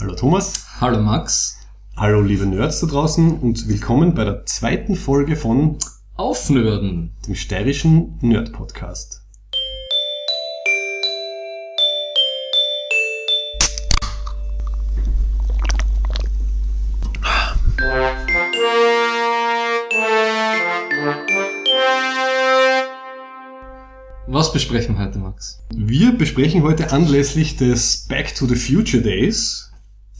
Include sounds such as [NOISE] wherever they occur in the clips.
Hallo Thomas. Hallo Max. Hallo liebe Nerds da draußen und willkommen bei der zweiten Folge von Aufnörden, dem steirischen Nerd-Podcast. Was besprechen wir heute, Max? Wir besprechen heute anlässlich des Back to the Future Days,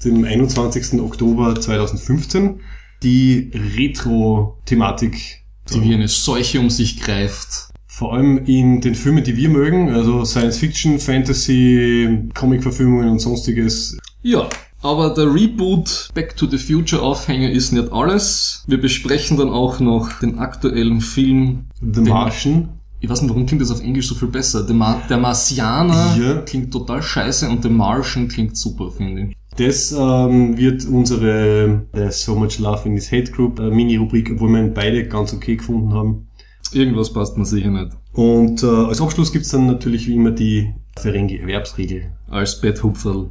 dem 21. Oktober 2015, die Retro-Thematik, Die wie eine Seuche um sich greift. vor allem in den Filmen, die wir mögen, also Science Fiction, Fantasy, Comic-Verfilmungen und sonstiges. Ja, aber der Reboot Back to the Future Aufhänger ist nicht alles. Wir besprechen dann auch noch den aktuellen Film. The Martian. Ich weiß nicht, warum klingt das auf Englisch so viel besser. Der, Ma der Marsianer Ja. klingt total scheiße und der Martian klingt super, finde ich. Das ähm, wird unsere äh, So Much Love in This Hate Group äh, Mini-Rubrik, obwohl wir beide ganz okay gefunden haben. Irgendwas passt mir sicher nicht. Und äh, als Abschluss gibt's dann natürlich wie immer die Ferengi-Erwerbsregel. Als Betthupferl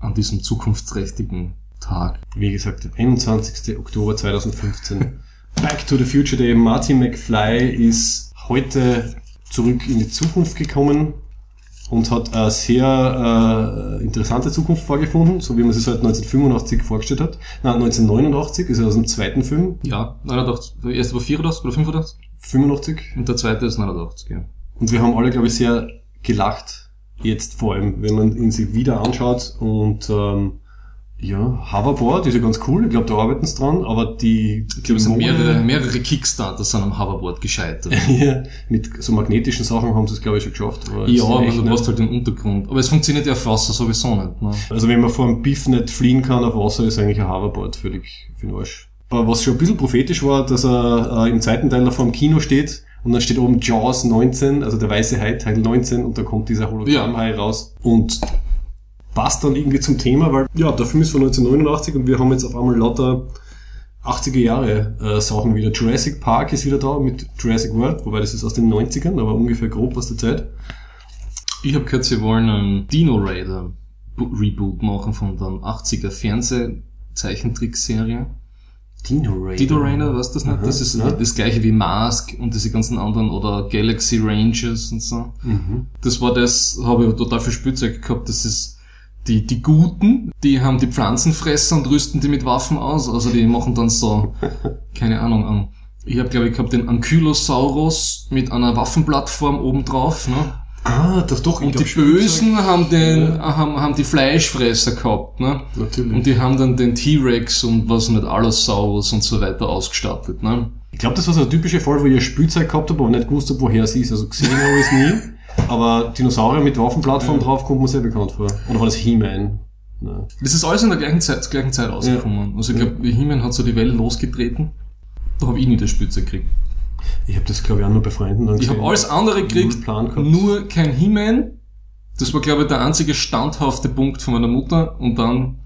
an diesem zukunftsträchtigen Tag. Wie gesagt, der 21. Oktober 2015. Back to the Future Day. Martin McFly ist heute zurück in die Zukunft gekommen und hat eine sehr äh, interessante Zukunft vorgefunden, so wie man sich seit 1985 vorgestellt hat. Nein, 1989 ist er aus dem zweiten Film. Ja, 89. Der erste war 84 oder 85 85. und der zweite ist 89, ja. Und wir haben alle, glaube ich, sehr gelacht. Jetzt vor allem, wenn man ihn sich wieder anschaut. Und ähm, ja, Hoverboard ist ja ganz cool. Ich glaube, da arbeiten sie dran. Aber die, Ich glaube, es sind mehrere, mehrere Kickstarter sind am Hoverboard gescheitert. [LAUGHS] ja, mit so magnetischen Sachen haben sie es, glaube ich, schon geschafft. Aber ja, aber du brauchst halt den Untergrund. Aber es funktioniert ja auf Wasser sowieso nicht. Ne? Also wenn man vor dem Biff nicht fliehen kann auf Wasser, ist eigentlich ein Hoverboard völlig für den Arsch. Aber was schon ein bisschen prophetisch war, dass er äh, im zweiten Teil da vor dem Kino steht und dann steht oben Jaws 19, also der weiße Hai Teil 19 und da kommt dieser Hologrammhai raus und passt dann irgendwie zum Thema, weil ja, der Film ist von 1989 und wir haben jetzt auf einmal lauter 80er Jahre äh, Sachen wieder. Jurassic Park ist wieder da mit Jurassic World, wobei das ist aus den 90ern, aber ungefähr grob aus der Zeit. Ich habe gehört, sie wollen einen Dino Raider Reboot machen von der 80er Fernsehzeichentrickserie. Dino Raider. Dino Raider, weißt du das nicht? Aha, Das ist ja. das gleiche wie Mask und diese ganzen anderen oder Galaxy Rangers und so. Mhm. Das war das, habe ich total viel Spielzeug gehabt. Das ist die, die Guten, die haben die Pflanzenfresser und rüsten die mit Waffen aus. Also die machen dann so, [LAUGHS] keine Ahnung, an. Ich habe, glaube ich, gehabt den Ankylosaurus mit einer Waffenplattform obendrauf. Ne? Ah, das doch. Und die Spielzeug. Bösen haben den, Ja. haben, haben die Fleischfresser gehabt. Ne? Natürlich. Und die haben dann den T-Rex und was nicht, Allosaurus und so weiter ausgestattet. Ne? Ich glaube, das war so ein typischer Fall, wo ich ein Spielzeug gehabt habe, aber nicht gewusst habe, woher sie ist. Also gesehen habe ich es nie. Aber Dinosaurier mit Waffenplattform drauf kommt mir sehr bekannt vor. Oder war das He-Man? Das ist alles in der gleichen Zeit, zur gleichen Zeit rausgekommen. Also ich glaube, He-Man hat so die Welle losgetreten. Da habe ich nie das Spielzeug gekriegt. Ich habe das, glaube ich, auch nur bei Freunden dann Ich habe alles andere gekriegt, nur kein He-Man. Das war, glaube ich, der einzige standhafte Punkt von meiner Mutter. Und dann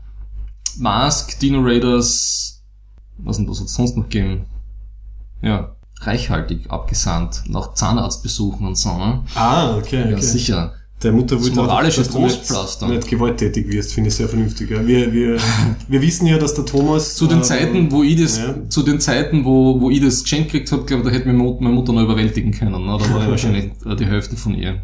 Mask, Dino Raiders, was denn, was hat sonst noch gegeben? Ja, reichhaltig abgesandt, nach Zahnarztbesuchen und so. Ne? Ah, okay, Ja, okay. sicher. Der Mutter Das wollte auch, moralische du nicht, Trostpflaster. nicht gewalttätig wirst, finde ich sehr vernünftig. Ja. Wir, wir, [LAUGHS] wir wissen ja, dass der Thomas... Zu den äh, Zeiten, wo ich das, ja. zu den Zeiten, wo, wo ich das geschenkt gekriegt habe, glaube ich, da hätte meine Mutter, meine Mutter noch überwältigen können. Ne? Da war ich wahrscheinlich [LAUGHS] die Hälfte von ihr.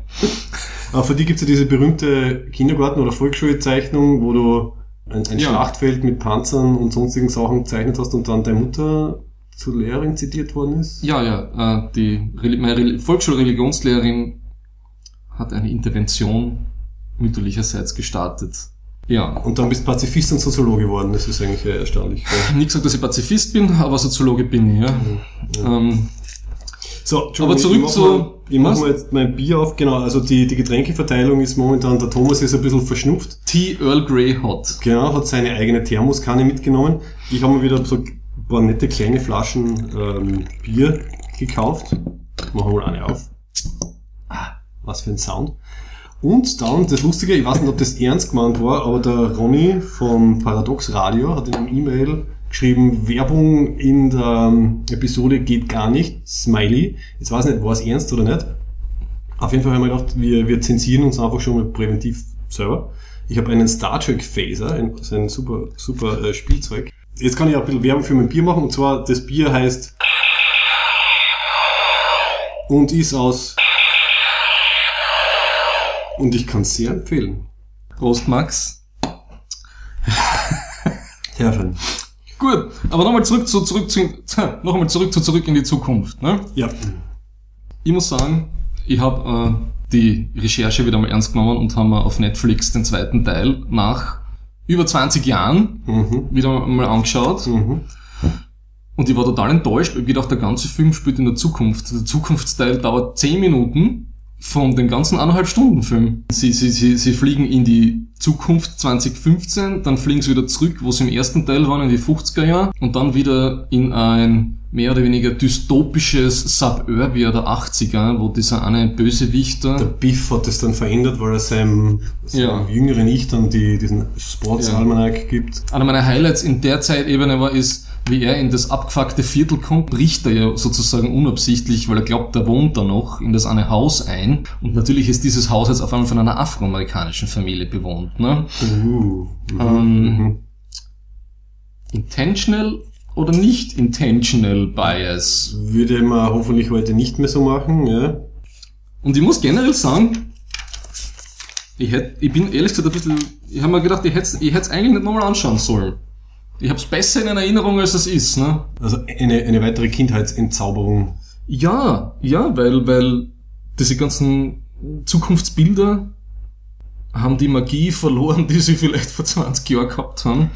Aber für die gibt's ja diese berühmte Kindergarten- oder Volksschulzeichnung, wo du ein, ein Ja. Schlachtfeld mit Panzern und sonstigen Sachen gezeichnet hast und dann deine Mutter zur Lehrerin zitiert worden ist. Ja, ja, äh, die Reli- meine Reli- Volksschulreligionslehrerin hat eine Intervention mütterlicherseits gestartet. Ja. Und dann bist Pazifist und Soziologe geworden. Das ist eigentlich erstaunlich. Ja. [LAUGHS] Nicht gesagt, dass ich Pazifist bin, aber Soziologe bin ich, ja. Ähm, So, Aber zurück ich zu- Mal, ich mache mal jetzt mein Bier auf. Genau, also die, die Getränkeverteilung ist momentan, der Thomas ist ein bisschen verschnupft. Tea Earl Grey Hot. Genau, hat seine eigene Thermoskanne mitgenommen. Ich habe mir wieder so paar nette kleine Flaschen ähm, Bier gekauft. Machen wir mal eine auf. Ah, was für ein Sound. Und dann, das Lustige, ich weiß nicht, ob das ernst gemeint war, aber der Ronny vom Paradox Radio hat in einem E-Mail geschrieben, Werbung in der ähm, Episode geht gar nicht, Smiley. Jetzt weiß ich nicht, war es ernst oder nicht. Auf jeden Fall haben wir gedacht, wir, wir zensieren uns einfach schon mal präventiv selber. Ich habe einen Star Trek Phaser, ein, ein super, super äh, Spielzeug. Jetzt kann ich auch ein bisschen Werbung für mein Bier machen, und zwar das Bier heißt und ist aus und ich kann es sehr empfehlen. Prost, Max. [LAUGHS] Herren. Gut, aber nochmal zurück zu, zurück zu, [LAUGHS] noch einmal zurück zu, zurück in die Zukunft, ne? Ja. Ich muss sagen, ich habe äh, die Recherche wieder mal ernst genommen und haben mir auf Netflix den zweiten Teil nach über 20 Jahren Mhm. wieder mal angeschaut. Mhm. Und ich war total enttäuscht, weil ich gedacht, der ganze Film spielt in der Zukunft. Der Zukunftsteil dauert 10 Minuten von dem ganzen eineinhalb Stunden Film. Sie, sie, sie, sie fliegen in die Zukunft 2015, dann fliegen sie wieder zurück, wo sie im ersten Teil waren, in die 50er Jahre, und dann wieder in ein mehr oder weniger dystopisches Suburbia der 80er, wo dieser eine Bösewichter Der Biff hat das dann verändert, weil er seinem, seinem Ja. jüngeren Ich dann die, diesen Sportsalmanac gibt. Einer meiner Highlights in der Zeitebene war, ist, wie er in das abgefuckte Viertel kommt, bricht er ja sozusagen unabsichtlich, weil er glaubt, er wohnt da noch, in das eine Haus ein. Und natürlich ist dieses Haus jetzt auf einmal von einer afroamerikanischen Familie bewohnt. Ne? Uh. Mhm. Ähm, Mhm. Intentional oder nicht intentional bias? Würde man hoffentlich heute nicht mehr so machen, ja. Und ich muss generell sagen, ich, hätt, ich bin ehrlich gesagt ein bisschen, ich habe mir gedacht, ich hätte ich es eigentlich nicht nochmal anschauen sollen. Ich habe es besser in Erinnerung, als es ist. Ne? Also eine, eine weitere Kindheitsentzauberung. Ja, ja, weil, weil diese ganzen Zukunftsbilder haben die Magie verloren, die sie vielleicht vor 20 Jahren gehabt haben.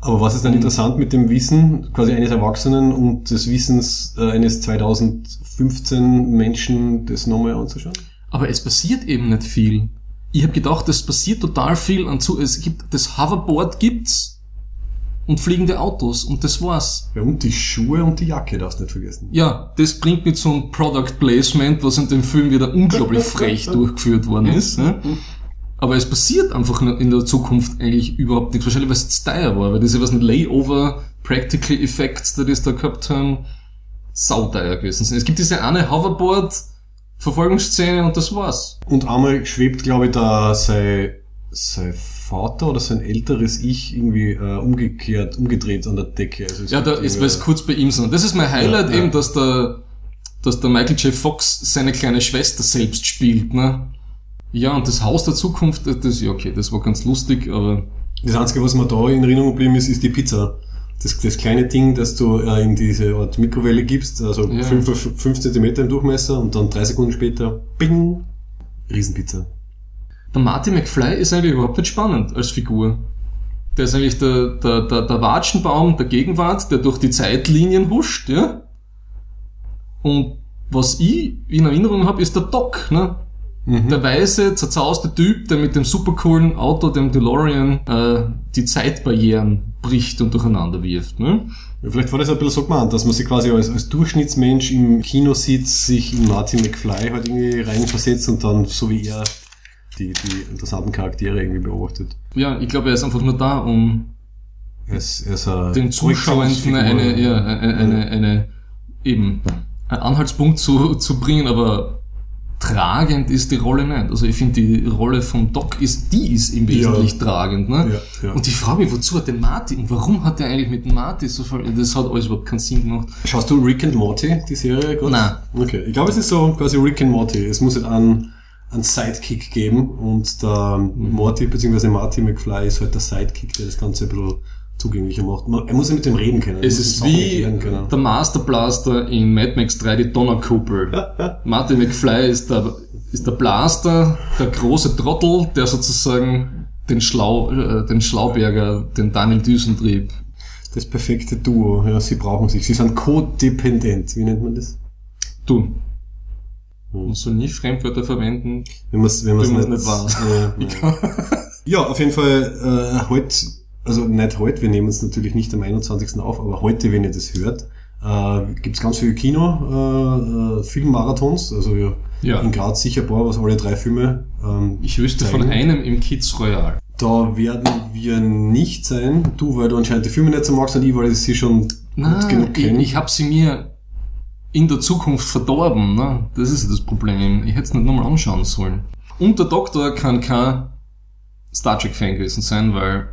Aber was ist dann interessant mit dem Wissen quasi eines Erwachsenen und des Wissens äh, eines 2015 Menschen, das nochmal anzuschauen? Aber es passiert eben nicht viel. Ich habe gedacht, es passiert total viel an zu. Es gibt das Hoverboard gibt's und fliegende Autos und das war's. Ja, und die Schuhe und die Jacke darfst du nicht vergessen. Ja, das bringt mich zum Product Placement, was in dem Film wieder unglaublich [LAUGHS] frech durchgeführt worden ist. Ne? Aber es passiert einfach in der Zukunft eigentlich überhaupt nichts. Wahrscheinlich, weil es teuer war, weil diese was nicht Layover, Practical Effects, die das da gehabt haben, sauteuer gewesen sind. Es gibt diese eine Hoverboard, Verfolgungsszene und das war's. Und einmal schwebt, glaube ich, da sein, sein Vater oder sein älteres Ich irgendwie äh, umgekehrt, umgedreht an der Decke. Also Ja, da ist, weil es kurz bei ihm sind. Das ist mein Highlight Ja, ja. eben, dass der, dass der Michael J. Fox seine kleine Schwester selbst spielt, ne? Ja, und das Haus der Zukunft, das, das ja okay, das war ganz lustig, aber Das Einzige, was mir da in Erinnerung geblieben ist, ist die Pizza. Das, das kleine Ding, das du äh, in diese Art Mikrowelle gibst, also Ja. 5 cm im Durchmesser und dann drei Sekunden später, bing, Riesenpizza. Der Marty McFly ist eigentlich überhaupt nicht spannend als Figur. Der ist eigentlich der, der, der, der Watschenbaum der Gegenwart, der durch die Zeitlinien huscht, ja? Und was ich in Erinnerung habe, ist der Doc, ne? Mhm. Der weiße, zerzauste Typ, der mit dem supercoolen Auto, dem DeLorean, äh, die Zeitbarrieren bricht und durcheinander wirft. Ne? Ja, vielleicht war das ein bisschen so gemeint, dass man sich quasi als, als Durchschnittsmensch im Kino sieht, sich in Martin McFly halt irgendwie reinversetzt und dann, so wie er, die, die interessanten Charaktere irgendwie beobachtet. Ja, ich glaube, er ist einfach nur da, um er ist eine den Zuschauern Projektionsfigur. eine, ja, eine, eine, eine, eben, einen Anhaltspunkt zu, zu bringen, aber tragend ist die Rolle nicht. Also ich finde, die Rolle vom Doc ist, die ist im Wesentlichen tragend. Ne? Ja, ja. Und ich frage mich, wozu hat der Marty und warum hat er eigentlich mit Marty so viel, das hat alles überhaupt keinen Sinn gemacht. Schaust du Rick and Morty, die Serie? Gott? Nein. Okay, ich glaube, es ist so quasi Rick and Morty. Es muss halt einen, einen Sidekick geben und der Mhm. Morty bzw. Marty McFly ist halt der Sidekick, der das Ganze ein bisschen zugänglicher macht. Man- Er muss ja mit dem reden können. Es ist wie der Master Blaster in Mad Max 3, die Donnerkuppel. Martin McFly ist der, ist der Blaster, der große Trottel, der sozusagen den, Schlau, äh, den Schlauberger, den Daniel Düsentrieb. Das perfekte Duo, ja, sie brauchen sich. Sie sind codependent, wie nennt man das? Du. Man soll nie Fremdwörter verwenden. Wenn man es wenn man's nicht, nicht Ja, ja. [LAUGHS] ja, auf jeden Fall äh, heute, also nicht heute, wir nehmen es natürlich nicht am 21. auf, aber heute, wenn ihr das hört, äh, gibt es ganz viele Kino, äh, äh, Filmmarathons, also ja, Ja. in Graz sicher ein paar, was alle drei Filme ähm, Ich wüsste von zeigen. einem im Kids Royal. Da werden wir nicht sein, du, weil du anscheinend die Filme nicht so magst und ich, weil ich sie schon gut Nein, genug ich, kenne. ich habe sie mir in der Zukunft verdorben. Ne? Das ist das Problem. Ich hätte es nicht nochmal anschauen sollen. Und der Doktor kann kein Star Trek-Fan gewesen sein, weil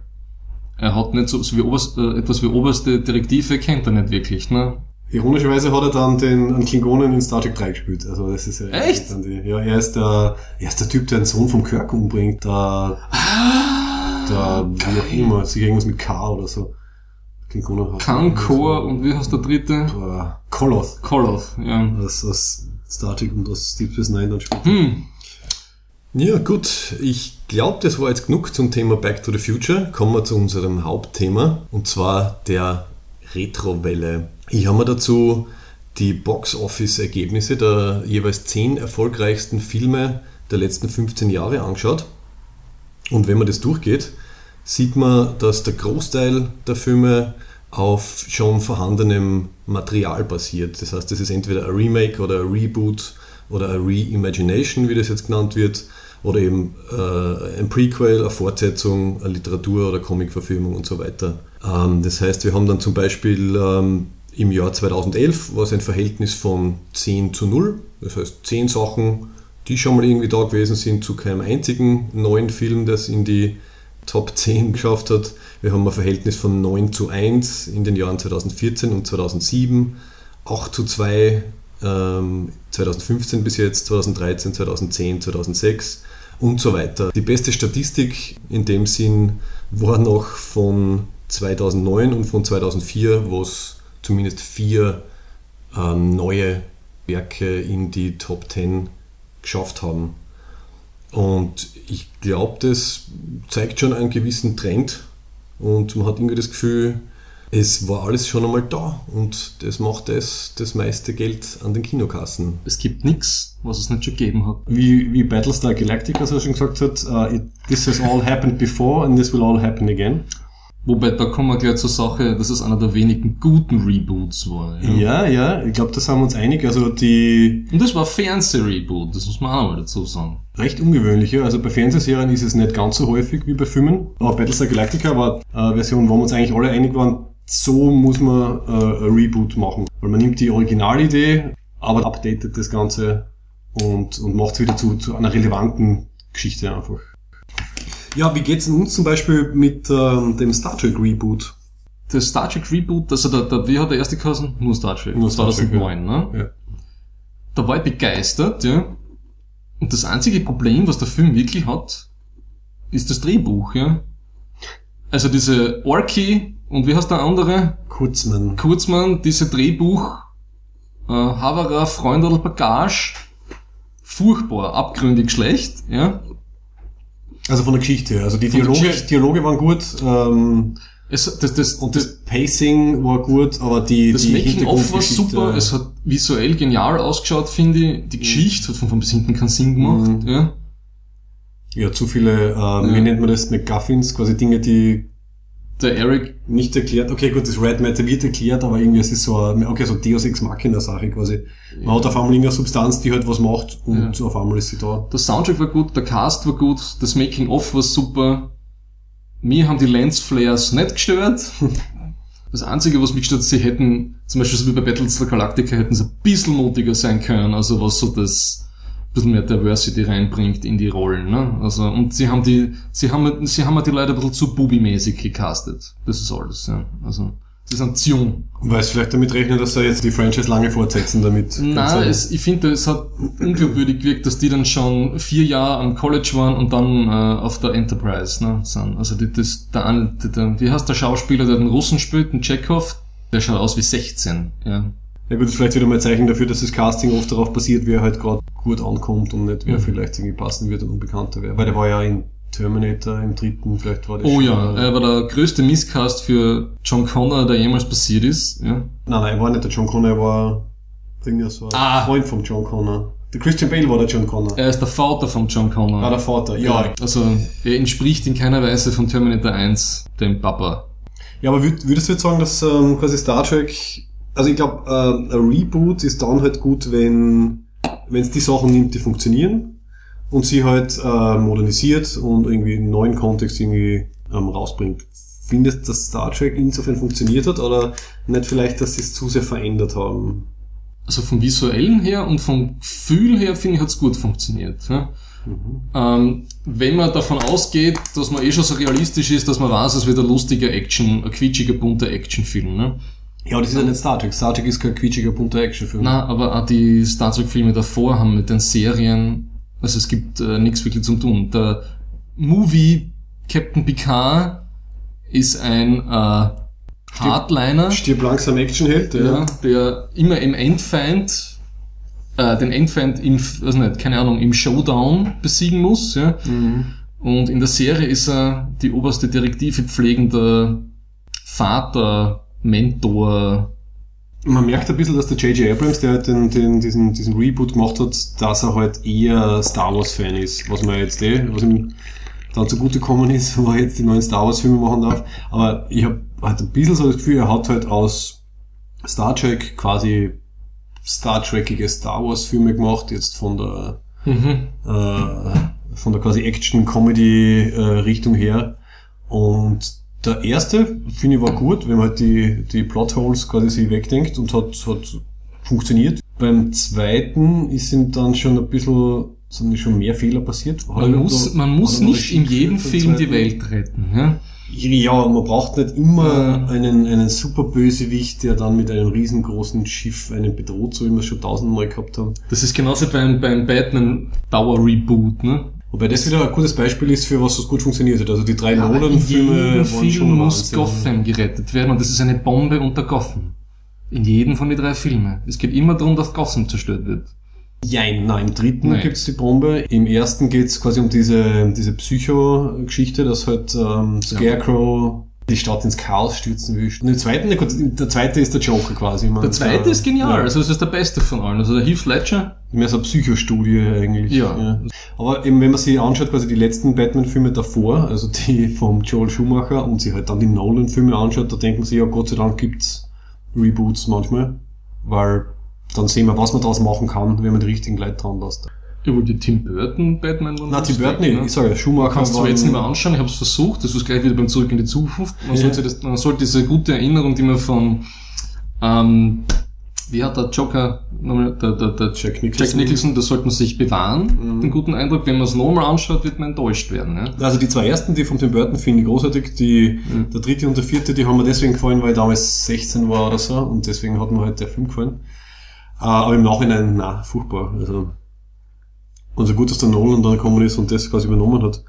er hat nicht so, so wie oberst, äh, etwas wie oberste Direktive kennt er nicht wirklich, ne? Ironischerweise hat er dann den einen Klingonen in Star Trek 3 gespielt. Also das ist ja Echt? Die, ja, er ist der, er ist der Typ, der den Sohn vom Kirk umbringt. Der, der wie auch immer, sich irgendwas mit K oder so. Kankor und wie heißt der dritte? Koloth. Koloth, ja. Das aus Star Trek und aus Deep Space Nine dann spielt. Hm. Ja, gut. Ich glaube, das war jetzt genug zum Thema Back to the Future. Kommen wir zu unserem Hauptthema und zwar der Retrowelle. Ich habe mir dazu die Box-Office-Ergebnisse der jeweils zehn erfolgreichsten Filme der letzten 15 Jahre angeschaut. Und wenn man das durchgeht, sieht man, dass der Großteil der Filme auf schon vorhandenem Material basiert. Das heißt, es ist entweder ein Remake oder ein Reboot oder ein Reimagination, wie das jetzt genannt wird, oder eben äh, ein Prequel, eine Fortsetzung, eine Literatur- oder Comicverfilmung und so weiter. Ähm, das heißt, wir haben dann zum Beispiel ähm, im Jahr 2011 war es ein Verhältnis von 10 zu 0. Das heißt, 10 Sachen, die schon mal irgendwie da gewesen sind, zu keinem einzigen neuen Film, das in die Top 10 geschafft hat. Wir haben ein Verhältnis von 9 zu 1 in den Jahren 2014 und 2007, 8 zu 2 ähm, 2015 bis jetzt, 2013, 2010, 2006 und so weiter. Die beste Statistik in dem Sinn war noch von 2009 und von 2004, wo es zumindest vier ähm, neue Werke in die Top 10 geschafft haben. Und ich glaube, das zeigt schon einen gewissen Trend und man hat irgendwie das Gefühl, es war alles schon einmal da und das macht das, das meiste Geld an den Kinokassen. Es gibt nichts, was es nicht schon gegeben hat. Wie, wie Battlestar Galactica so schon gesagt hat, uh, it, this has all happened before and this will all happen again. Wobei, da kommen wir gleich zur Sache, dass es einer der wenigen guten Reboots war. Ja, ja, ich glaube, da sind wir uns einig. Also die Und das war Fernseh-Reboot, das muss man auch nochmal dazu sagen. recht ungewöhnliche. Also bei Fernsehserien ist es nicht ganz so häufig wie bei Filmen. Aber Battlestar Galactica war eine Version, wo wir uns eigentlich alle einig waren, so muss man äh, ein Reboot machen. Weil man nimmt die Originalidee, aber updatet das Ganze und, und macht es wieder zu, zu einer relevanten Geschichte einfach. Ja, wie geht's denn uns zum Beispiel mit ähm, dem Star Trek Reboot? Das Star Trek Reboot, also der, der, wie hat der erste geheißen? Nur Star Trek. Nur Star Trek, 2009, ne? Ja. Da war ich begeistert, ja. Und das einzige Problem, was der Film wirklich hat, ist das Drehbuch, ja. Also diese Orky und wie heißt der andere? Kurzmann. Kurzmann, diese Drehbuch, äh, Havara, Freundel, Bagage, furchtbar, abgründig schlecht, ja. Also von der Geschichte her. Also die Von Dialoge, Geschichte. Dialoge waren gut ähm, Es, das, das, und das, das Pacing war gut, aber die, das Making-of war super, es hat visuell genial ausgeschaut, finde ich. Die Geschichte hat von vorn bis hinten keinen Sinn gemacht, Mhm. ja. Ja, zu viele, ähm, wie nennt man das, McGuffins, quasi Dinge, die Der Eric, nicht erklärt. Okay, gut, das Red Matter wird erklärt, aber irgendwie es ist so, eine, okay, so Deus Ex Machina Sache quasi. Man hat auf einmal irgendeine Substanz, die halt was macht und auf einmal ist sie da. der Soundtrack war gut, der Cast war gut, das Making-of war super. Mir haben die Lensflares nicht gestört. [LAUGHS] Das Einzige, was mich gestört hat, sie hätten, zum Beispiel so wie bei Battlestar Galactica, hätten sie ein bisschen mutiger sein können, also was so das bisschen mehr Diversity reinbringt in die Rollen, ne? Also, und sie haben die, sie haben, sie haben die Leute ein bisschen zu bubi-mäßig gecastet. Das ist alles, ja. Also, sie sind jung. Weil es vielleicht damit rechnen, dass sie jetzt die Franchise lange fortsetzen damit. Nein, es, ich finde, es hat unglaubwürdig gewirkt, dass die dann schon vier Jahre am College waren und dann äh, auf der Enterprise ne, sind. Also die, das, der, eine- der, der, wie heißt der Schauspieler, der den Russen spielt, den Chekhov, der schaut aus wie 16. Ja. Ja gut, das ist vielleicht wieder mal ein Zeichen dafür, dass das Casting oft darauf basiert, wer halt gerade gut ankommt und nicht wer Mhm. vielleicht irgendwie passen wird und unbekannter wäre. Weil der war ja in Terminator im dritten, vielleicht war das Oh ja, er war der größte Misscast für John Connor, der jemals passiert ist. Ja. Nein, nein, er war nicht der John Connor, er war irgendwie so ein Ah. Freund vom John Connor. Der Christian Bale war der John Connor. Er ist der Vater von John Connor. War der Vater, ja. Also er entspricht in keiner Weise von Terminator 1 dem Papa. Ja, aber würd, würdest du jetzt sagen, dass ähm, quasi Star Trek, also ich glaube, ähm, ein Reboot ist dann halt gut, wenn es die Sachen nimmt, die funktionieren und sie halt äh, modernisiert und irgendwie einen neuen Kontext irgendwie ähm, rausbringt. Findest du, dass Star Trek insofern funktioniert hat oder nicht vielleicht, dass sie es zu sehr verändert haben? also vom visuellen her und vom Gefühl her finde ich hat's gut funktioniert. Ja? Ähm, wenn man davon ausgeht, dass man eh schon so realistisch ist, dass man weiß, es wird ein lustiger Action, ein quietschiger, bunter Actionfilm, ne? Ja, das ist ja nicht Star Trek. Star Trek ist kein quietschiger, bunter Actionfilm. Na, aber auch die Star Trek Filme davor haben mit den Serien, also es gibt äh, nichts wirklich zum tun. Der Movie Captain Picard ist ein äh, Hardliner, Stirb langsam Actionheld, ja. ja, der immer im Endfeind, äh, den Endfeind im, weiß nicht, keine Ahnung, im Showdown besiegen muss, ja. Mhm. Und in der Serie ist er die oberste Direktive pflegende Vater, Mentor, Man merkt ein bisschen, dass der J.J. Abrams, der halt den, den, diesen, diesen Reboot gemacht hat, dass er halt eher Star Wars-Fan ist, was man jetzt eh, was ihm dann zugutekommen ist, [LAUGHS] wo er jetzt die neuen Star Wars-Filme machen darf. Aber ich habe halt ein bisschen so das Gefühl, er hat halt aus Star Trek quasi Star Trekige Star Wars-Filme gemacht, jetzt von der mhm. äh, von der quasi Action-Comedy-Richtung her. Und der erste, finde ich, war gut, wenn man halt die, die Plotholes quasi sich wegdenkt und hat, hat funktioniert. Beim zweiten ist ihm dann schon ein bisschen, sind schon mehr Fehler passiert. Hat Man er muss, da- man hat muss nicht in jedem Film die? Welt retten. Ja? Ja, man braucht nicht immer einen, einen super Bösewicht, der dann mit einem riesengroßen Schiff einen bedroht, so wie wir es schon tausendmal gehabt haben. Das ist genauso beim, beim Batman Dauer Reboot. Ne? Wobei das wieder ein gutes Beispiel ist, für was das gut funktioniert hat. Also die drei in Nolan-Filme jedem waren Film schon muss. Gotham gerettet werden und das ist eine Bombe unter Gotham. In jedem von den drei Filmen. Es geht immer darum, dass Gotham zerstört wird. Jein, nein, im dritten Nein. gibt's die Bombe. Im ersten geht's quasi um diese, diese Psycho-Geschichte, dass halt ähm, Scarecrow die Stadt ins Chaos stürzen will. Und im zweiten, der zweite ist der Joker quasi. Meine, Der zweite ist genial, Ja, also das ist der beste von allen. Also der Heath Ledger, mehr so eine Psychostudie eigentlich. Ja. Aber eben, wenn man sich anschaut, quasi die letzten Batman-Filme davor, also die vom Joel Schumacher und sich halt dann die Nolan-Filme anschaut, da denken sie ja, Gott sei Dank gibt's Reboots manchmal, weil dann sehen wir, was man daraus machen kann, wenn man die richtigen Leute dran lässt. Über die Tim Burton Batman war Na, Tim Burton, ne? ich sage Schumacher Kannst du jetzt nicht mehr anschauen, ich habe es versucht, das ist gleich wieder beim Zurück in die Zukunft. Man, Ja. sollte, das, man sollte diese gute Erinnerung, die man von, ähm, wie hat der Joker, nochmal, der, der, der Jack Nicholson. Jack Nicholson, das sollte man sich bewahren, Mhm. den guten Eindruck. Wenn man es nochmal anschaut, wird man enttäuscht werden. Ja? Also die zwei ersten, die von Tim Burton finde ich großartig. Die, Mhm. Der dritte und der vierte, die haben mir deswegen gefallen, weil ich damals 16 war oder so und deswegen hat mir halt der Film gefallen. Äh, Aber im Nachhinein, na, furchtbar. Also, und so gut, dass der Nolan dann gekommen ist und das quasi übernommen hat.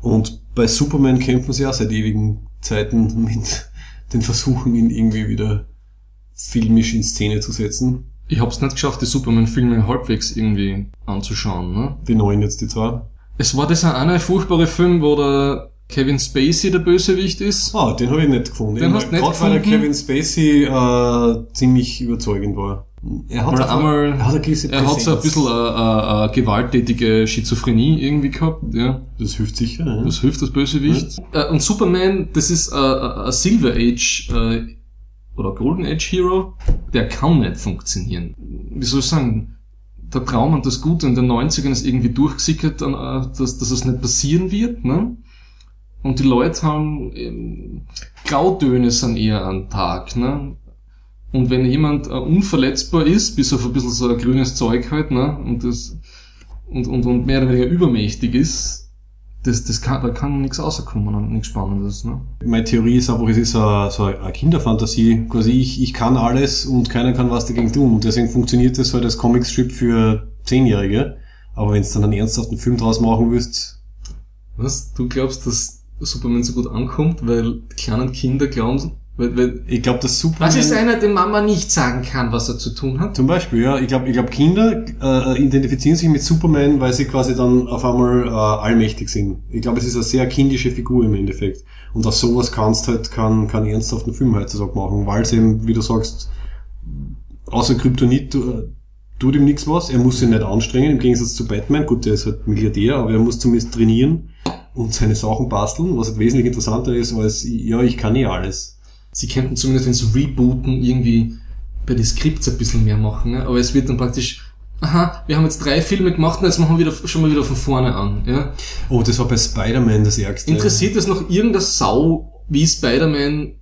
Und bei Superman kämpfen sie auch seit ewigen Zeiten mit den Versuchen, ihn irgendwie wieder filmisch in Szene zu setzen. Ich habe es nicht geschafft, die Superman-Filme halbwegs irgendwie anzuschauen. Ne? Die neuen jetzt, die zwei. Es war das auch eine furchtbare Film, wo der Kevin Spacey der Bösewicht ist. Ah, den habe ich nicht gefunden. Den hast nicht Gerade weil der gefunden? Kevin Spacey äh, ziemlich überzeugend war. Er hat, einmal- er hat eine gewisse Er hat so ein bisschen äh, äh, äh, gewalttätige Schizophrenie irgendwie gehabt. Ja. Das hilft sicher. Ja. Das hilft das Bösewicht. Äh, und Superman, das ist äh, äh, ein Silver Age oder Golden Age Hero, der kann nicht funktionieren. Wie soll ich sagen? Der Traum und das Gute in den 90ern ist irgendwie durchgesickert, dass, dass es nicht passieren wird. Ne? Und die Leute haben ähm, Grautöne sind eher am Tag. Ne? Und wenn jemand äh, unverletzbar ist, bis auf ein bisschen so ein grünes Zeug halt, ne? und, das, und, und, und mehr oder weniger übermächtig ist, das, das kann, da kann nichts rauskommen und nichts Spannendes. Ne? Meine Theorie ist einfach, es ist so so eine Kinderfantasie. Quasi ich, ich kann alles und keiner kann was dagegen tun. Und deswegen funktioniert das halt als Comicstrip für Zehnjährige. Aber wenn du dann einen ernsthaften Film draus machen willst, Was? Du glaubst, dass Superman so gut ankommt, weil die kleinen Kinder glauben, weil, weil ich glaube, das Superman... Was ist einer, dem Mama nicht sagen kann, was er zu tun hat? Zum Beispiel, ja. Ich glaube, ich glaub, Kinder äh, identifizieren sich mit Superman, weil sie quasi dann auf einmal äh, allmächtig sind. Ich glaube, es ist eine sehr kindische Figur im Endeffekt. Und aus sowas kannst halt kann, kann ernsthaften Film heutzutage machen, weil es eben, wie du sagst, außer Kryptonit tu- tut ihm nichts was. Er muss sich nicht anstrengen, im Gegensatz zu Batman. Gut, der ist halt Milliardär, aber er muss zumindest trainieren und seine Sachen basteln, was halt wesentlich interessanter ist, als, ja, ich kann eh alles. Sie könnten zumindest, wenn sie rebooten, irgendwie bei den Skripts ein bisschen mehr machen. Ne? Aber es wird dann praktisch, aha, wir haben jetzt drei Filme gemacht und jetzt machen wir wieder, schon mal wieder von vorne an. Ja? Oh, das war bei Spider-Man das Ärgste. Interessiert es noch irgendeine Sau, wie Spider-Man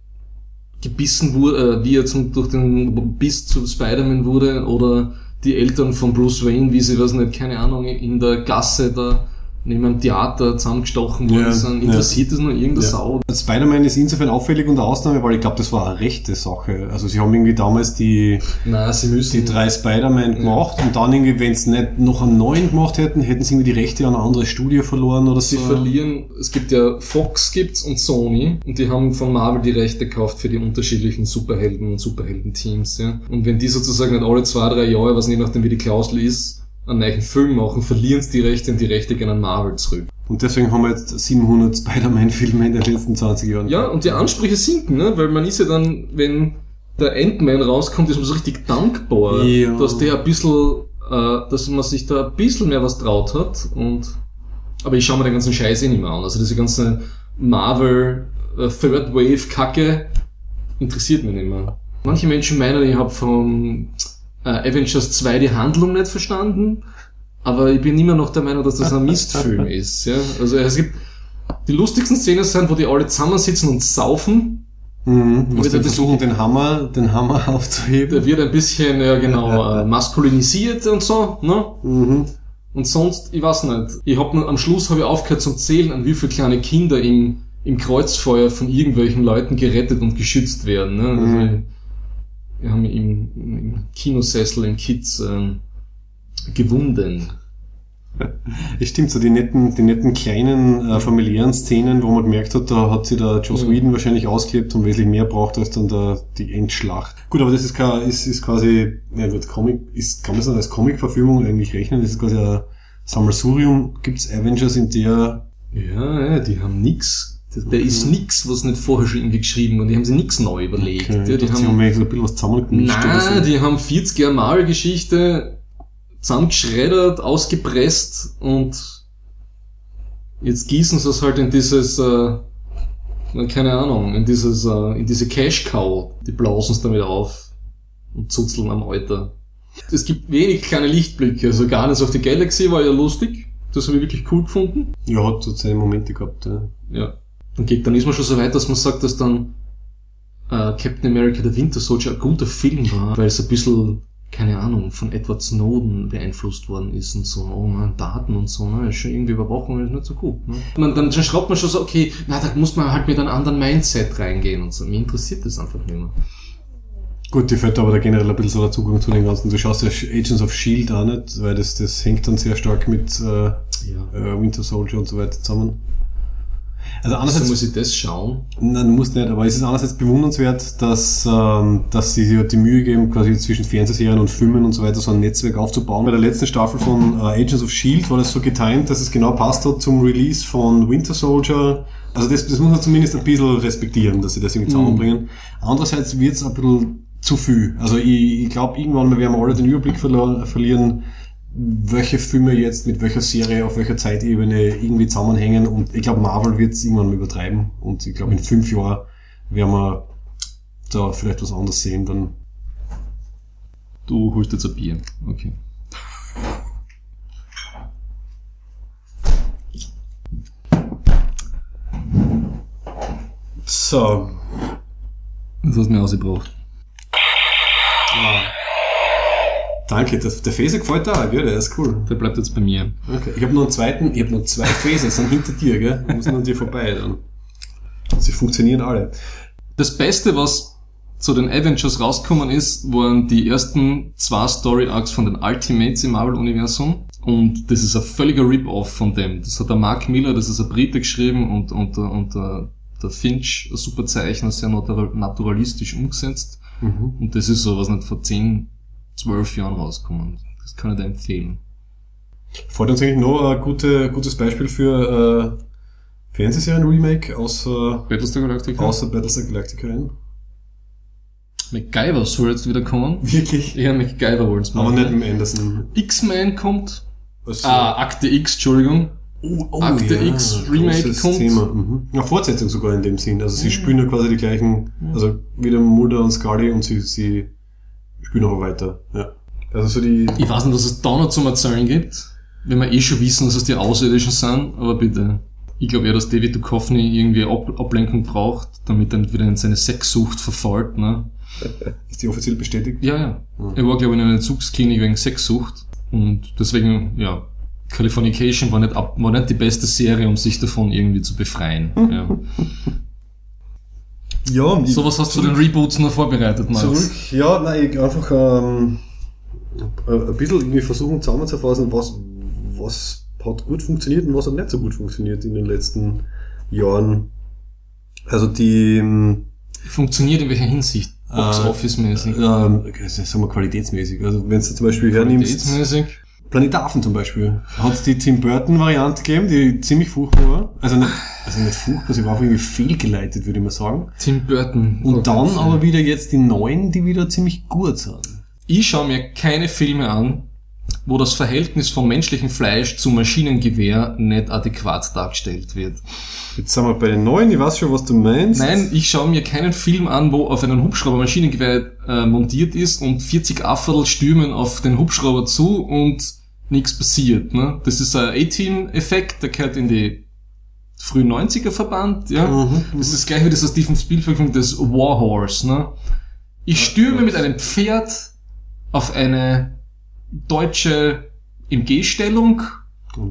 gebissen wurde, äh, wie er zum, durch den Biss zu Spider-Man wurde oder die Eltern von Bruce Wayne, wie sie, weiß nicht, keine Ahnung, in der Gasse da neben einem Theater zusammengestochen worden Ja, sind. ja. Interessiert das noch irgendeine Ja. Sau? Spider-Man ist insofern auffällig und Ausnahme, weil ich glaube, das war eine rechte Sache. Also sie haben irgendwie damals die, Nein, sie die drei Spider-Man gemacht und dann irgendwie, wenn sie nicht noch einen neuen gemacht hätten, hätten sie irgendwie die Rechte an ein anderes Studio verloren oder Sie so. verlieren, es gibt ja Fox gibt's und Sony und die haben von Marvel die Rechte gekauft für die unterschiedlichen Superhelden und Superheldenteams, ja. Und wenn die sozusagen nicht alle zwei, drei Jahre, was je nachdem wie die Klausel ist, einen neuen Film machen, verlieren sie die Rechte und die Rechte gehen an Marvel zurück. Und deswegen haben wir jetzt 700 Spider-Man-Filme in den letzten 20 Jahren. Ja, und die Ansprüche sinken, ne? weil man ist ja dann, wenn der Ant-Man rauskommt, ist man so richtig dankbar, Ja. dass der ein bisschen, äh, dass man sich da ein bisschen mehr was traut hat und aber ich schaue mir den ganzen Scheiß eh nicht mehr an. Also diese ganze Marvel äh, Third Wave Kacke interessiert mich nicht mehr. Manche Menschen meinen, ich habe vom äh, Avengers 2 die Handlung nicht verstanden, aber ich bin immer noch der Meinung, dass das ein [LAUGHS] Mistfilm ist. Ja? Also es gibt die lustigsten Szenen sind, wo die alle zusammensitzen und saufen. Mhm. Wo sie versuchen, den Hammer, den Hammer [LAUGHS] aufzuheben. Der wird ein bisschen, ja genau, [LAUGHS] äh, maskulinisiert und so, ne? Mhm. Und sonst, ich weiß nicht. Ich hab am Schluss habe ich aufgehört zum Zählen, an wie viele kleine Kinder im, im Kreuzfeuer von irgendwelchen Leuten gerettet und geschützt werden. Ne? Also, Mhm. Wir haben im, im Kinosessel in Kids ähm, gewunden. Es stimmt, so die netten, die netten kleinen äh, familiären Szenen, wo man gemerkt hat, da hat sich der Joss Mhm. Whedon wahrscheinlich ausgelebt und wesentlich mehr braucht als dann der, die Endschlacht. Gut, aber das ist, kein, ist, ist quasi, ja gut, Comic, ist, kann man es dann als Comic-Verfilmung eigentlich rechnen? Das ist quasi ein Sammelsurium. Gibt's Avengers in der, Ja, ja, die haben nix. Der, der ist nix, was nicht vorher schon irgendwie geschrieben und die haben sich nix neu überlegt. okay, ja, die die haben, haben, so ein bisschen was zusammengemischt Nein, so. die haben 40 Jahre Marvel-Geschichte zusammengeschreddert, ausgepresst und jetzt gießen sie es halt in dieses, äh, keine Ahnung, in dieses, äh, in diese Cash-Cow. Die blausen es damit auf und zuzeln am Alter. Es gibt wenig kleine Lichtblicke, also Guardians of the Galaxy war ja lustig. Das habe ich wirklich cool gefunden. Ja, hat so seine Momente gehabt, ja. Ja. Dann, geht, dann ist man schon so weit, dass man sagt, dass dann äh, Captain America The Winter Soldier ein guter Film war, weil es ein bisschen, keine Ahnung, von Edward Snowden beeinflusst worden ist und so, oh man, Daten und so, ne, ist schon irgendwie Überwachung ist nicht so gut. Ne? Man, dann, dann schraubt man schon so, okay, na, da muss man halt mit einem anderen Mindset reingehen und so. Mir interessiert das einfach nicht mehr. Gut, die fällt aber da generell ein bisschen so der Zugang zu den ganzen, du schaust ja Agents of S.H.I.E.L.D. auch nicht, weil das, das hängt dann sehr stark mit äh, Ja. äh, Winter Soldier und so weiter zusammen. Also Also einerseits, muss ich das schauen. nein, muss nicht, aber es ist einerseits bewundernswert, dass, ähm, dass sie sich halt die Mühe geben, quasi zwischen Fernsehserien und Filmen und so weiter so ein Netzwerk aufzubauen. Bei der letzten Staffel von äh, Agents of S.H.I.E.L.D. war das so getimed, dass es genau passt hat zum Release von Winter Soldier. Also das, das muss man zumindest ein bisschen respektieren, dass sie das irgendwie zusammenbringen. Andererseits wird es ein bisschen zu viel. Also ich, ich glaube, irgendwann werden wir alle den Überblick verlieren, welche Filme jetzt mit welcher Serie auf welcher Zeitebene irgendwie zusammenhängen und ich glaube, Marvel wird es irgendwann mal übertreiben und ich glaube, in fünf Jahren werden wir da vielleicht was anderes sehen dann. Du holst jetzt ein Bier. Okay. So. Das hast du mir ausgebracht. Danke, das, der Fäser gefällt da, gell? Der ist cool. Der bleibt jetzt bei mir. Okay. Ich habe noch einen zweiten, ich habe noch zwei Fäser, sind hinter dir, gell? Die müssen an dir vorbei dann. Sie funktionieren alle. Das Beste, was zu den Avengers rausgekommen ist, waren die ersten zwei Story Arcs von den Ultimates im Marvel-Universum. Und das ist ein völliger Rip-Off von dem. Das hat der Mark Miller, das ist ein Brite geschrieben und, und, der- und der, der Finch, ein super Zeichner, sehr natura- naturalistisch umgesetzt. Mhm. Und das ist so, was nicht vor 10, 12 Jahren rausgekommen. Das kann ich dir empfehlen. Fällt uns eigentlich noch ein gute, gutes Beispiel für äh, Fernsehserien-Remake außer, Battlestar Galactica? außer Battlestar Galactica ein? MacGyver soll jetzt wieder kommen. Wirklich? Ja, MacGyver wollt's Aber machen. nicht mit Anderson. X-Men kommt. Also, Ah, Akte X, Entschuldigung. oh, oh, Akte X Remake großes kommt. Thema. Mhm. Ja, Fortsetzung sogar in dem Sinn. Also sie spielen ja quasi die gleichen, also wieder Mulder und Scully und sie, sie spielen aber weiter. Ja. Also so die, Ich weiß nicht, dass es da noch zum Erzählen gibt, wenn wir eh schon wissen, dass es die Außerirdischen sind, aber bitte. Ich glaube eher, dass David Duchovny irgendwie Ab Ablenkung braucht, damit er nicht wieder in seine Sexsucht verfällt, ne? [LAUGHS] ist die offiziell bestätigt? Ja, ja. Mhm. Er war, glaube ich, in einer Entzugsklinik wegen Sexsucht und deswegen, ja, Californication war nicht, ab, war nicht die beste Serie, um sich davon irgendwie zu befreien. [LAUGHS] Ja. Ja, So was hast du den Reboots noch vorbereitet, Max? Zurück, ja, nein, einfach ähm, ein bisschen irgendwie versuchen zusammenzufassen, was, was hat gut funktioniert und was hat nicht so gut funktioniert in den letzten Jahren. Also die, ähm, Funktioniert in welcher Hinsicht? Box Äh, Office-mäßig. okay, sagen wir qualitätsmäßig. Also wenn du zum Beispiel hernimmst, Qualitätsmäßig. Planet Affen zum Beispiel, hat es die Tim Burton Variante gegeben, die ziemlich furchtbar war. Also nicht, also nicht furchtbar, sie war auch irgendwie fehlgeleitet, würde ich mal sagen. Tim Burton. Und dann Okay. aber wieder jetzt die neuen, die wieder ziemlich gut sind. Ich schaue mir keine Filme an, wo das Verhältnis vom menschlichen Fleisch zum Maschinengewehr nicht adäquat dargestellt wird. Jetzt sind wir bei den neuen, ich weiß schon, was du meinst. Nein, ich schaue mir keinen Film an, wo auf einen Hubschrauber Maschinengewehr äh, montiert ist und 40 Afferl stürmen auf den Hubschrauber zu und nichts passiert. Ne? Das ist ein A-Team-Effekt, der gehört in die frühen 90er verbannt. Ja? Mhm, Das ist das gleiche wie das aus Stephen Spielberg das War Horse. Ne? Ich stürme mit einem Pferd auf eine deutsche MG-Stellung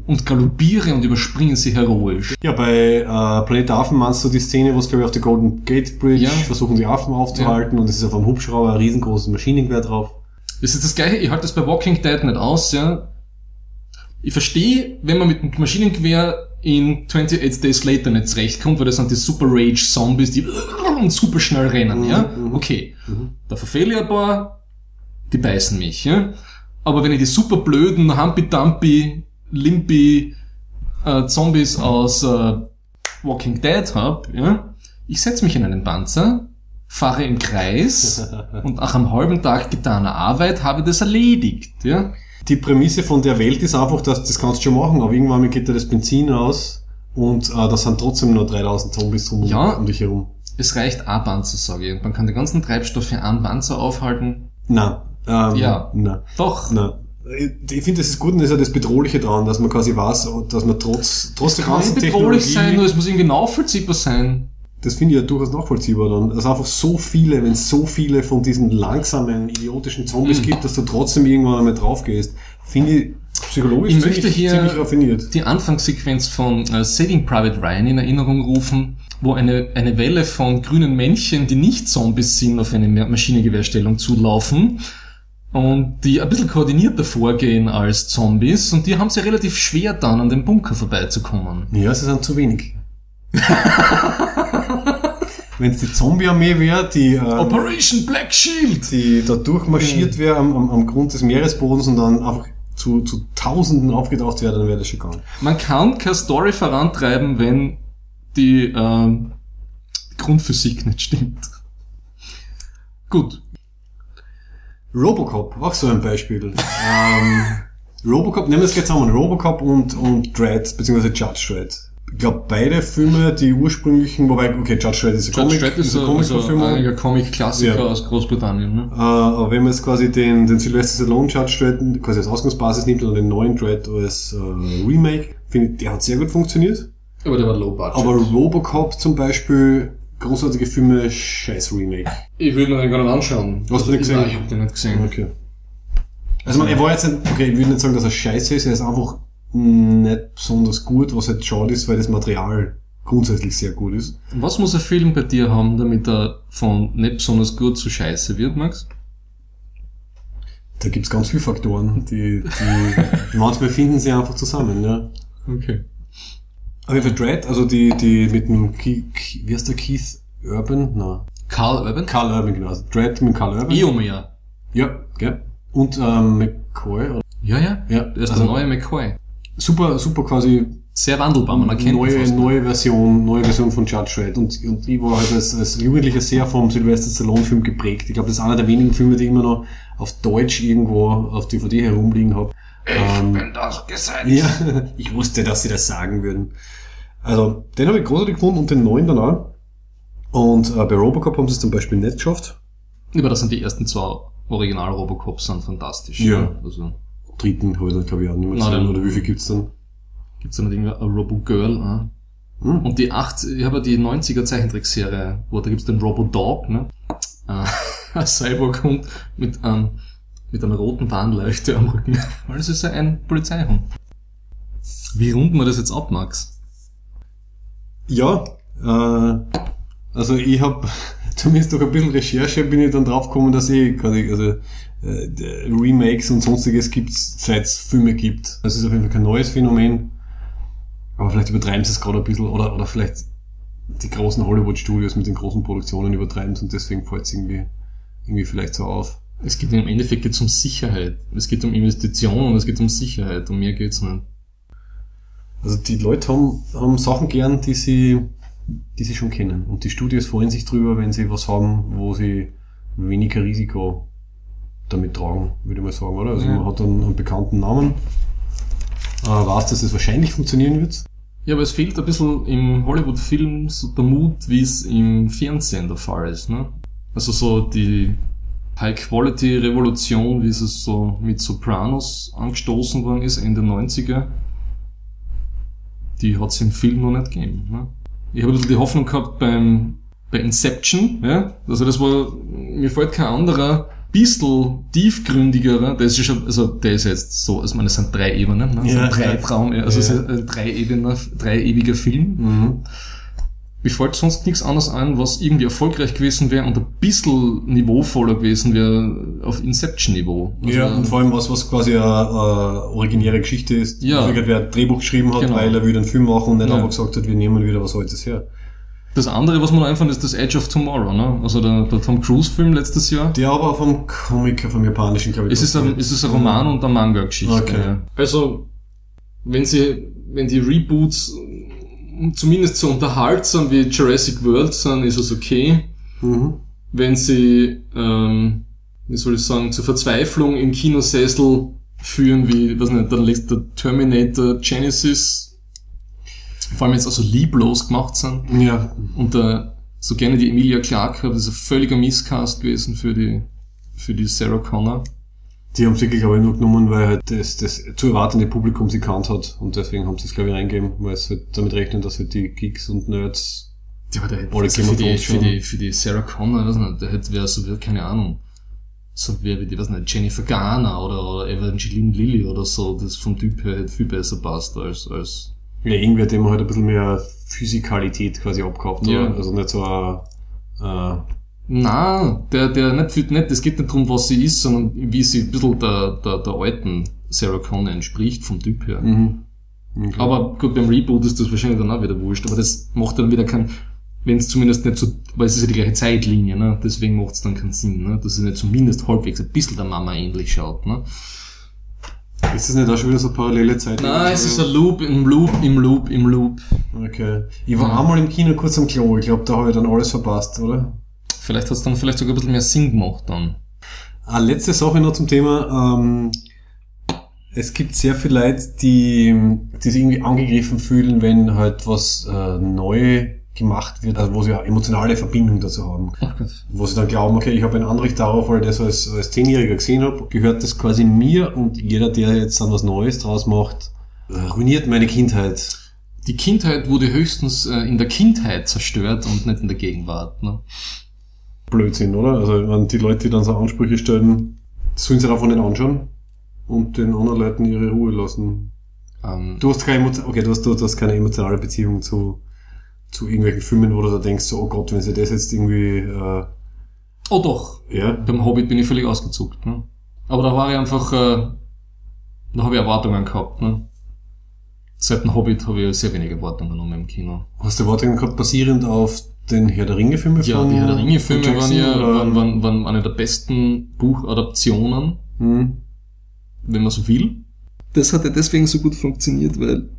und galoppiere und überspringe sie heroisch. Ja, bei äh, Planet Affen meinst du die Szene, wo es glaube ich auf der Golden Gate Bridge Ja. versuchen die Affen aufzuhalten und es ist auf einem Hubschrauber ein riesengroßes Maschinengewehr drauf. Das ist das gleiche, ich halte das bei Walking Dead nicht aus, ja. Ich verstehe, wenn man mit dem Maschinengewehr in 28 Days Later nicht zurechtkommt, weil das sind die Super Rage Zombies, die [LAUGHS] super schnell rennen, ja. mhm. Okay. Da verfehle ich ein paar, die beißen mich, ja. Aber wenn ich die super blöden, Humpy-Dumpy, Limpy äh, Zombies aus äh, Walking Dead hab, ja, ich setze mich in einen Panzer, fahre im Kreis [LAUGHS] und nach einem halben Tag getaner Arbeit habe ich das erledigt, ja. Die Prämisse von der Welt ist einfach, dass das kannst du schon machen, aber irgendwann geht dir das Benzin aus und äh, da sind trotzdem nur 3000 Zombies drum Ja. um dich herum. Es reicht ein Panzer, sage ich. Und man kann den ganzen Treibstoff für einen Panzer aufhalten. Na, ähm, Ja. na, Doch. na. Ich finde, das ist gut und das ist ja das Bedrohliche dran, dass man quasi weiß, dass man trotz, trotz der kann ganzen Technologie, bedrohlich sein, nur es muss irgendwie nachvollziehbar sein. Das finde ich ja durchaus nachvollziehbar dann, dass einfach so viele, wenn es so viele von diesen langsamen, idiotischen Zombies Mhm. gibt, dass du trotzdem irgendwann einmal drauf gehst, finde ich psychologisch Ich ziemlich, möchte hier- ziemlich raffiniert. die Anfangssequenz von äh, Saving Private Ryan in Erinnerung rufen, wo eine, eine Welle von grünen Männchen, die nicht Zombies sind, auf eine Ma- Maschinengewehrstellung zulaufen und die ein bisschen koordinierter vorgehen als Zombies und die haben es ja relativ schwer dann an dem Bunker vorbeizukommen. Ja, sie sind zu wenig. [LAUGHS] Wenn es die Zombie-Armee wäre, die, äh, Operation Black Shield! die da durchmarschiert wäre am, am, am Grund des Meeresbodens und dann einfach zu, zu Tausenden aufgetaucht wäre, dann wäre das schon gegangen. Man kann keine Story vorantreiben, wenn die ähm, Grundphysik nicht stimmt. Gut. Robocop, auch so ein Beispiel. [LAUGHS] ähm, Robocop, nehmen wir es gleich zusammen, Robocop und, und Dread, beziehungsweise Judge Dredd. Ich glaube, beide Filme, die ursprünglichen, wobei, okay, Judge Dredd ist Judge Comic, Dredd ist eine ein also Comic-Verfilmung. einiger Comic-Klassiker Ja. aus Großbritannien. Ne? Äh, aber wenn man jetzt quasi den, den Sylvester Stallone Judge Dredd quasi als Ausgangsbasis nimmt oder den neuen Dread als äh, Remake, finde ich, der hat sehr gut funktioniert. Aber der war low budget. Aber Robocop zum Beispiel, großartige Filme, scheiß Remake. ich will mir den gar nicht anschauen. Hast du den gesehen? Nein, ich hab den nicht gesehen. Okay. Also man, er war jetzt nicht, okay, ich würde nicht sagen, dass er scheiße ist, er ist einfach nicht besonders gut, was halt schade ist, weil das Material grundsätzlich sehr gut ist. Was muss ein Film bei dir haben, damit er von nicht besonders gut zu scheiße wird, Max? Da gibt's ganz viele Faktoren, die, die [LAUGHS] manchmal finden sie einfach zusammen, ja. Okay. Aber für Dread, also die, die mit dem, Ke Ke wie heißt der Keith Urban? Na, Karl Urban? Carl Urban, genau. Also Dread mit Carl Urban. Eomer. Ja, gell. Und ähm, McCoy. oder- Ja, ja. Ja, Der ist also der neue McCoy. Super, super quasi Sehr wandelbar, man erkennt neue, neue Version, neue Version von Judge Dredd. Und, und ich war halt als, als Jugendlicher sehr vom Sylvester Stallone Film geprägt. Ich glaube, das ist einer der wenigen Filme, die ich immer noch auf Deutsch irgendwo auf DVD herumliegen habe. Ähm, bin das gesagt. ja, [LAUGHS] ich wusste, dass sie das sagen würden. Also, den habe ich großartig gefunden und den neuen dann auch. Und äh, bei Robocop haben sie es zum Beispiel nicht geschafft. Aber das sind die ersten zwei Original-Robocops, sind fantastisch. Ja. Also, Dritten habe ich dann, glaube ich, auch nicht mehr gesehen. dann- Oder wie viel gibt's dann? gibt's da nicht irgendwie ein Robo-Girl? Äh? Hm. Und die 80, ich habe ja die 90er Zeichentrickserie, wo da gibt's den Robo-Dog, ne? Äh, [LAUGHS] ein Cyborg-Hund mit, einem mit einer roten Warnleuchte am Rücken. Weil es ist ja ein Polizeihund. Wie runden wir das jetzt ab, Max? Ja, äh, also ich habe [LAUGHS] zumindest durch ein bisschen Recherche bin ich dann draufgekommen, dass quasi, also äh, Remakes und sonstiges gibt's, seit es Filme gibt. Das ist auf jeden Fall kein neues Phänomen. Aber vielleicht übertreiben sie es gerade ein bisschen oder, oder vielleicht die großen Hollywood-Studios mit den großen Produktionen übertreiben es und deswegen fällt es irgendwie, irgendwie vielleicht so auf. Es geht im Endeffekt geht's um Sicherheit. Es geht um Investitionen, es geht um Sicherheit. Um mehr geht's nicht. Also die Leute haben, haben Sachen gern, die sie, die sie schon kennen. Und die Studios freuen sich drüber, wenn sie was haben, wo sie weniger Risiko damit tragen, würde ich mal sagen, oder? Also Ja. man hat dann einen bekannten Namen, äh, weiß, dass es wahrscheinlich funktionieren wird. Ja, aber es fehlt ein bisschen im Hollywood-Film so der Mut, wie es im Fernsehen der Fall ist. Ne? Also so die High-Quality-Revolution, wie es so mit Sopranos angestoßen worden ist, Ende 90er, die hat es im Film noch nicht gegeben. Ne? Ich habe ein bisschen die Hoffnung gehabt beim, bei Inception, ja? also das war, mir fällt kein anderer, bisschen tiefgründigerer, der ist ja schon, also der ist jetzt so, also ich meine, es sind drei Ebenen, ne? Ja, so drei ja. Traum, also es Ja. ist ein drei Ebener, drei ewiger Film. Mhm. Mir fällt sonst nichts anderes ein, was irgendwie erfolgreich gewesen wäre und ein bisschen niveauvoller gewesen wäre auf Inception-Niveau. Also, Ja, und vor allem was, was quasi eine, eine originäre Geschichte ist. Ja. Also wer ein Drehbuch geschrieben hat, Genau. weil er wieder einen Film machen und nicht Ja. einfach gesagt hat, wir nehmen wieder was Altes her. Das andere, was mir noch einfällt, ist das Edge of Tomorrow, ne? Also der, der Tom Cruise-Film letztes Jahr. Der aber vom Comic, vom japanischen, glaube ich. Es ist ein, es ist ein Roman und eine Manga-Geschichte. Okay. Ja. Also, wenn sie, wenn die Reboots zumindest so unterhaltsam wie Jurassic World sind, ist es okay. Mhm. wenn sie, ähm, wie soll ich sagen, zur Verzweiflung im Kinosessel führen, wie, was nicht, der Terminator Genesis, vor allem jetzt also lieblos gemacht sind, Ja. und der, so gerne die Emilia Clarke hat, das ist ein völliger Misscast gewesen für die, für die Sarah Connor. Die haben es wirklich aber nur genommen, weil halt das, das zu erwartende Publikum sie kannt hat und deswegen haben sie es glaube ich reingegeben, weil sie halt damit rechnen, dass halt die Geeks und Nerds Ja, aber der hätte also für die, für die, für die Sarah Connor, weiß nicht, der hätte, wäre so, wie, keine Ahnung, so wer wie die, weiß nicht, Jennifer Garner oder, oder Evangeline Lilly oder so, das vom Typ her hätte viel besser passt als, als, ja irgendwer, dem halt ein bisschen mehr Physikalität quasi abgehabt Ja. oder? Also nicht so ein, äh, Na, der, der nicht, viel- nicht, es geht nicht darum, was sie ist, sondern wie sie ein bisschen der, der, der alten Sarah Connor entspricht, vom Typ her. mhm. Okay. Aber gut, beim Reboot ist das wahrscheinlich dann auch wieder wurscht, aber das macht dann wieder keinen, wenn es zumindest nicht so, weil es ist ja die gleiche Zeitlinie, ne? deswegen macht es dann keinen Sinn, ne? dass es nicht zumindest halbwegs ein bisschen der Mama ähnlich schaut. Ne? Ist das nicht auch schon wieder so parallele Zeit? Nein, es ist ein Loop im Loop, im Loop, im Loop. Okay. Ich war Ja. einmal im Kino kurz am Klo, ich glaube, da habe ich dann alles verpasst, oder? Vielleicht hat es dann vielleicht sogar ein bisschen mehr Sinn gemacht dann. Eine letzte Sache noch zum Thema. Ähm, es gibt sehr viele Leute, die, die sich irgendwie angegriffen fühlen, wenn halt was äh, neu gemacht wird, also wo sie eine emotionale Verbindung dazu haben. Ach. Wo sie dann glauben, okay, ich habe ein Anrecht darauf, weil ich das als, als Zehnjähriger gesehen habe, gehört das quasi mir und jeder, der jetzt dann was Neues draus macht, ruiniert meine Kindheit. Die Kindheit wurde höchstens äh, in der Kindheit zerstört und nicht in der Gegenwart. Ne? Blödsinn, oder? Also wenn die Leute, die dann so Ansprüche stellen, sollen sie einfach nicht anschauen und den anderen Leuten ihre Ruhe lassen. Ähm, Du hast keine, okay, du hast, du hast keine emotionale Beziehung zu, zu irgendwelchen Filmen, wo du da denkst, so, oh Gott, wenn sie das jetzt irgendwie, äh, oh doch, ja, beim Hobbit bin ich völlig ausgezuckt. Ne? Aber da war ich einfach, äh, da habe ich Erwartungen gehabt. Ne? Seit dem Hobbit habe ich sehr wenig Erwartungen noch im Kino. hast du Erwartungen gehabt, basierend auf den Herr der Ringe-Filme Ja, von die Herr der Ringe-Filme waren ja waren, waren, waren eine der besten Buchadaptionen, Hm. wenn man so will. Das hat ja deswegen so gut funktioniert, weil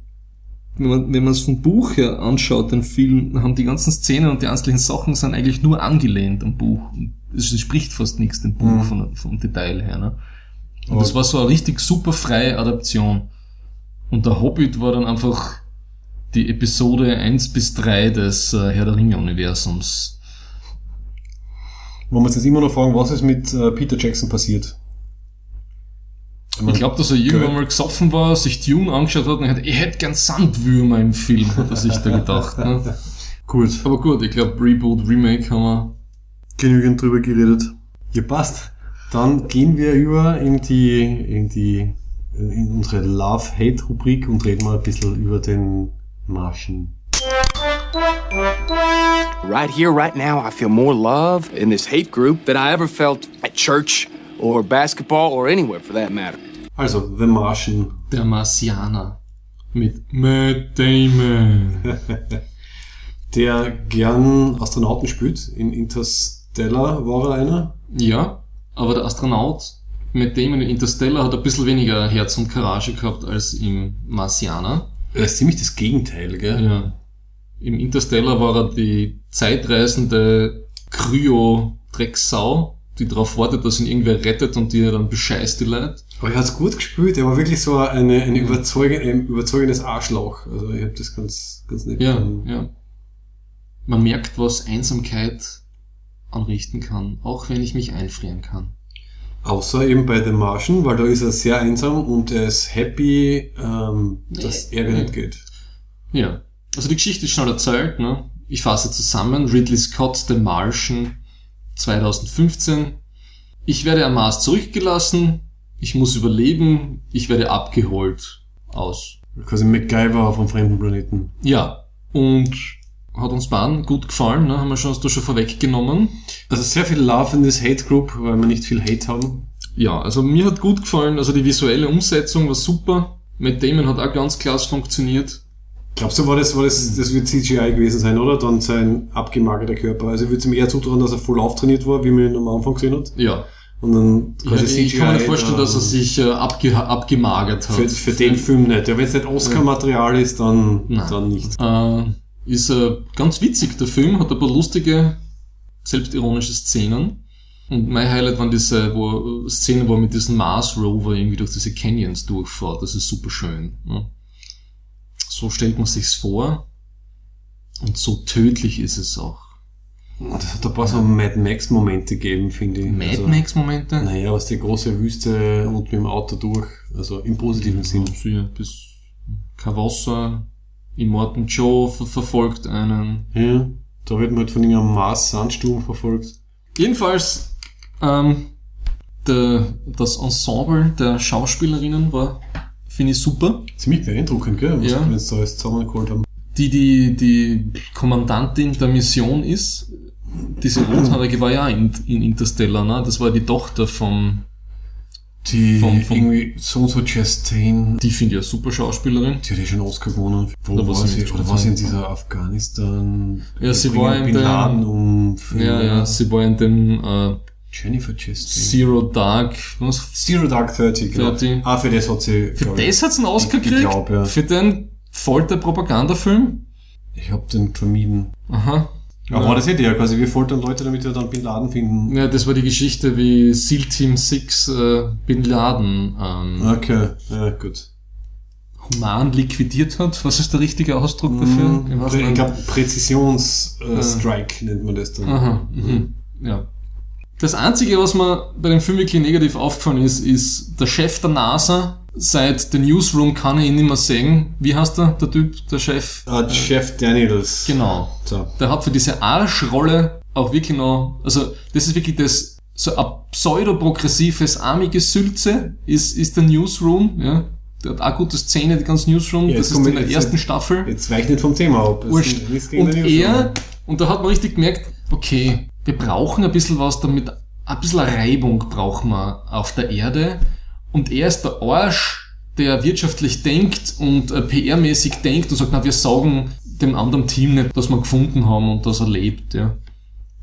wenn man wenn man es vom Buch her anschaut, den Film, dann haben die ganzen Szenen und die einzelnen Sachen sind eigentlich nur angelehnt am Buch. Es spricht fast nichts dem Buch Mhm. von, vom Detail her. Ne? Und Aber- das war so eine richtig super freie Adaption. Und der Hobbit war dann einfach die Episode 1 bis 3 des äh, Herr der Ringe-Universums. Wollen wir uns jetzt immer noch fragen, was ist mit äh, Peter Jackson passiert? Ich glaube, dass er irgendwann mal gesoffen war, sich Dune angeschaut hat und hat, ich hätte gern Sandwürmer im Film, hat er sich da gedacht. Ne? Gut, Aber gut, ich glaube, Reboot, Remake haben wir. genügend drüber geredet. Ja, passt. Dann gehen wir über in die, in die in unsere Love-Hate-Rubrik und reden mal ein bisschen über den Martian. Right here, right now, I feel more love in this hate group than I ever felt at church or basketball or anywhere for that matter. Also, The Martian. Der Marsianer. Mit Matt Damon. [LAUGHS] Der gern Astronauten spielt. In Interstellar war er einer. Ja, aber der Astronaut Matt Damon in Interstellar hat ein bisschen weniger Herz und Courage gehabt als im Marsianer. Er ist ziemlich das Gegenteil, gell? Ja. Im Interstellar war er die zeitreisende Kryo-Drecksau, die darauf wartet, dass ihn irgendwer rettet und die er dann bescheißt, die Leute. Aber er hat's gut gespielt. Er war wirklich so eine, eine überzeugend, ein überzeugendes Arschloch. Also ich habe das ganz, ganz nett Ja, gefunden. ja. Man merkt, was Einsamkeit anrichten kann, auch wenn ich mich einfrieren kann. Außer eben bei The Martian, weil da ist er sehr einsam und er ist happy, ähm, dass Nee. Ärger nicht geht. Ja. Also die Geschichte ist schon erzählt, ne? Ich fasse zusammen. Ridley Scott, The Martian, 2015. Ich werde am Mars zurückgelassen. Ich muss überleben. Ich werde abgeholt. Aus. Quasi MacGyver vom fremden Planeten. Ja. Und hat uns beiden gut gefallen, ne? Haben wir schon, da schon vorweggenommen. Also sehr viel Love in this Hate Group, weil wir nicht viel Hate haben. Ja, also mir hat gut gefallen. Also die visuelle Umsetzung war super. Matt Damon hat auch ganz klasse funktioniert. Glaubst du, war das, war das, das wird CGI gewesen sein, oder? Dann sein abgemagerter Körper. Also ich würde es ihm eher zutrauen, dass er voll auftrainiert war, wie man ihn am Anfang gesehen hat. Ja. Und dann ja ich kann mir vorstellen, da- dass er sich äh, abge abgemagert hat. Für, für den Film nicht. Ja, wenn es nicht Oscar-Material ist, dann, Nein. dann nicht. Äh, ist äh, ganz witzig, der Film, hat ein paar lustige, selbstironische Szenen. Und mein Highlight waren diese wo, Szenen, wo er mit diesem Mars Rover irgendwie durch diese Canyons durchfährt. Das ist super schön. Ne? So stellt man sich's vor. Und so tödlich ist es auch. Das hat ein paar so Mad Max-Momente gegeben, finde ich. Mad also, Max-Momente? Naja, was die große Wüste und mit dem Auto durch. Also im positiven Sinn. Ja, bis kein Wasser. Immortan Joe ver verfolgt einen. Ja. Da wird man halt von irgendeinem Mars-Sandsturm verfolgt. Jedenfalls, ähm, der, das Ensemble der Schauspielerinnen war, finde ich super. Ziemlich beeindruckend, gell? Was Ja. wir jetzt da alles zusammengeholt haben. Die, die, die Kommandantin der Mission ist, diese [CLEARS THROAT] Rothaarige war ja in, in Interstellar, ne? Das war die Tochter vom, Die Vom- vom- irgendwie so so Chastain, die finde ich eine super Schauspielerin. die hat ja schon Oscar gewonnen. Wo Da war war sie sie? Oder war sie in dieser Afghanistan? Ja, sie war in Laden um Ja, ja, sie war in dem äh, Jennifer Chastain. Zero Dark, was? Zero Dark Thirty, genau. 30. Ah, für das hat sie. Für ich- das hat's einen Oscar ich gekriegt? glaub, ja. Für den Folter-Propagandafilm? Ich hab den vermieden. Aha. Aber Ja. war das eh der? Quasi wir foltern Leute, damit wir dann Bin Laden finden. Ja, das war die Geschichte, wie SEAL Team 6 äh, Bin Laden ähm, Okay, ja, gut. human liquidiert hat. Was ist der richtige Ausdruck dafür? Mhm, Im ich Ausland? glaube, Präzisionsstrike Ja. äh, Strike nennt man das dann. Aha, mhm. ja. Das Einzige, was mir bei dem Film wirklich negativ aufgefallen ist, ist der Chef der NASA. Seit The Newsroom kann ich ihn nicht mehr sehen. Wie heißt der, der Typ, der Chef? Ah, Chef Daniels. Genau. So. Der hat für diese Arschrolle auch wirklich noch, also das ist wirklich das, so ein pseudo-progressives, armiges Sülze ist, ist der Newsroom, ja. Der hat auch gute Szene, die ganze Newsroom, Ja, das jetzt ist in der jetzt- ersten Staffel. Jetzt weicht nicht vom Thema ab. Wurscht. Und er, und da hat man richtig gemerkt, okay, wir brauchen ein bisschen was damit, ein bisschen Reibung brauchen wir auf der Erde. Und er ist der Arsch, der wirtschaftlich denkt und äh, PR-mäßig denkt und sagt, na, wir sagen dem anderen Team nicht, dass wir gefunden haben und dass er lebt, ja.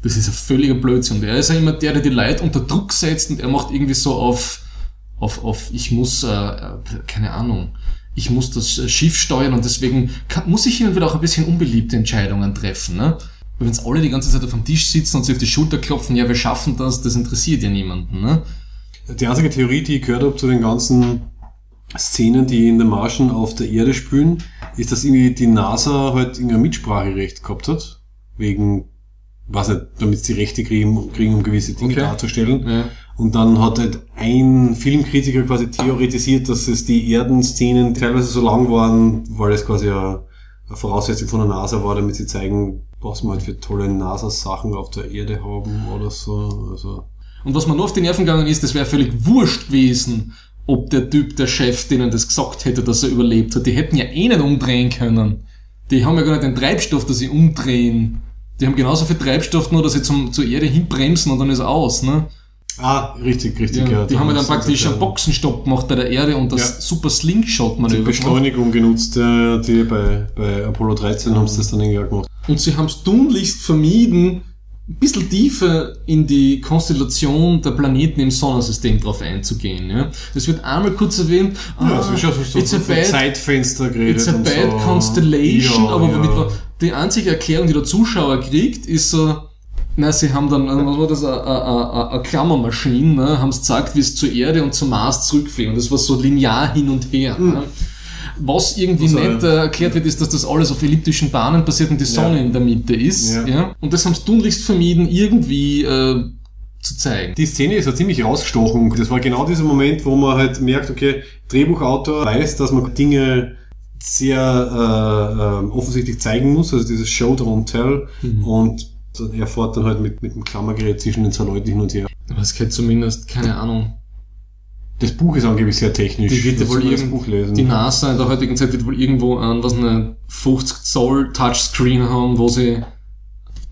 Das ist ein völliger Blödsinn. Und er ist ja immer der, der die Leute unter Druck setzt und er macht irgendwie so auf, auf, auf, ich muss, äh, äh, keine Ahnung, ich muss das äh, Schiff steuern und deswegen kann, muss ich hin wieder auch ein bisschen unbeliebte Entscheidungen treffen, ne? Weil wenn alle die ganze Zeit auf dem Tisch sitzen und sich auf die Schulter klopfen, ja, wir schaffen das, das interessiert ja niemanden, ne? Die einzige Theorie, die ich gehört habe zu den ganzen Szenen, die in der Marschen auf der Erde spülen, ist, dass irgendwie die NASA halt irgendein Mitspracherecht gehabt hat. Wegen, weiß nicht, damit sie Rechte kriegen, kriegen um gewisse Dinge Okay. darzustellen. Ja. Und dann hat halt ein Filmkritiker quasi theoretisiert, dass es die Erdenszenen teilweise so lang waren, weil es quasi eine, eine Voraussetzung von der NASA war, damit sie zeigen, was wir halt für tolle NASA-Sachen auf der Erde haben oder so. Also, Und was mir nur auf die Nerven gegangen ist, das wäre völlig wurscht gewesen, ob der Typ, der Chef, denen das gesagt hätte, dass er überlebt hat. Die hätten ja eh nicht umdrehen können. Die haben ja gar nicht den Treibstoff, dass sie umdrehen. Die haben genauso viel Treibstoff, nur dass sie zum, zur Erde hinbremsen und dann ist aus, ne? Ah, richtig, richtig, Ja, ja. die haben ja dann praktisch einen Boxenstopp gemacht bei der Erde und das Ja. super die Slingshot-Manöver gemacht. Beschleunigung genutzt, äh, die bei, bei Apollo 13 haben sie das dann irgendwie auch gemacht. Und sie haben es tunlichst vermieden, ein bisschen tiefer in die Konstellation der Planeten im Sonnensystem drauf einzugehen. Ja? Es wird einmal kurz erwähnt, Ja, ah, es ist ja so, so, it's a bad Zeitfenster geredet. It's a und bad so. constellation, Ja, aber ja. womit die einzige Erklärung, die der Zuschauer kriegt, ist so, na, sie haben dann, äh, was war das, eine- eine eine Klammermaschine, ne, haben es gesagt, wie es zur Erde und zum Mars zurückfliegen. Und das war so linear hin und her. Ne. Was irgendwie Also, nicht äh, erklärt wird, ist, dass das alles auf elliptischen Bahnen passiert und die Sonne Ja. in der Mitte ist. Ja. Ja. Und das haben sie tunlichst vermieden, irgendwie äh, zu zeigen. Die Szene ist ja ziemlich rausgestochen. Das war genau dieser Moment, wo man halt merkt, okay, Drehbuchautor weiß, dass man Dinge sehr äh, äh, offensichtlich zeigen muss, also dieses Show, don't tell. Mhm. Und er fährt dann halt mit, mit dem Klammergerät zwischen den zwei Leuten hin und her. Aber es geht zumindest, keine Ahnung, Das Buch ist angeblich sehr technisch. Die wird ja wohl das Buch lesen. Die NASA in der heutigen Zeit wird wohl irgendwo an was eine 50 Zoll Touchscreen haben, wo sie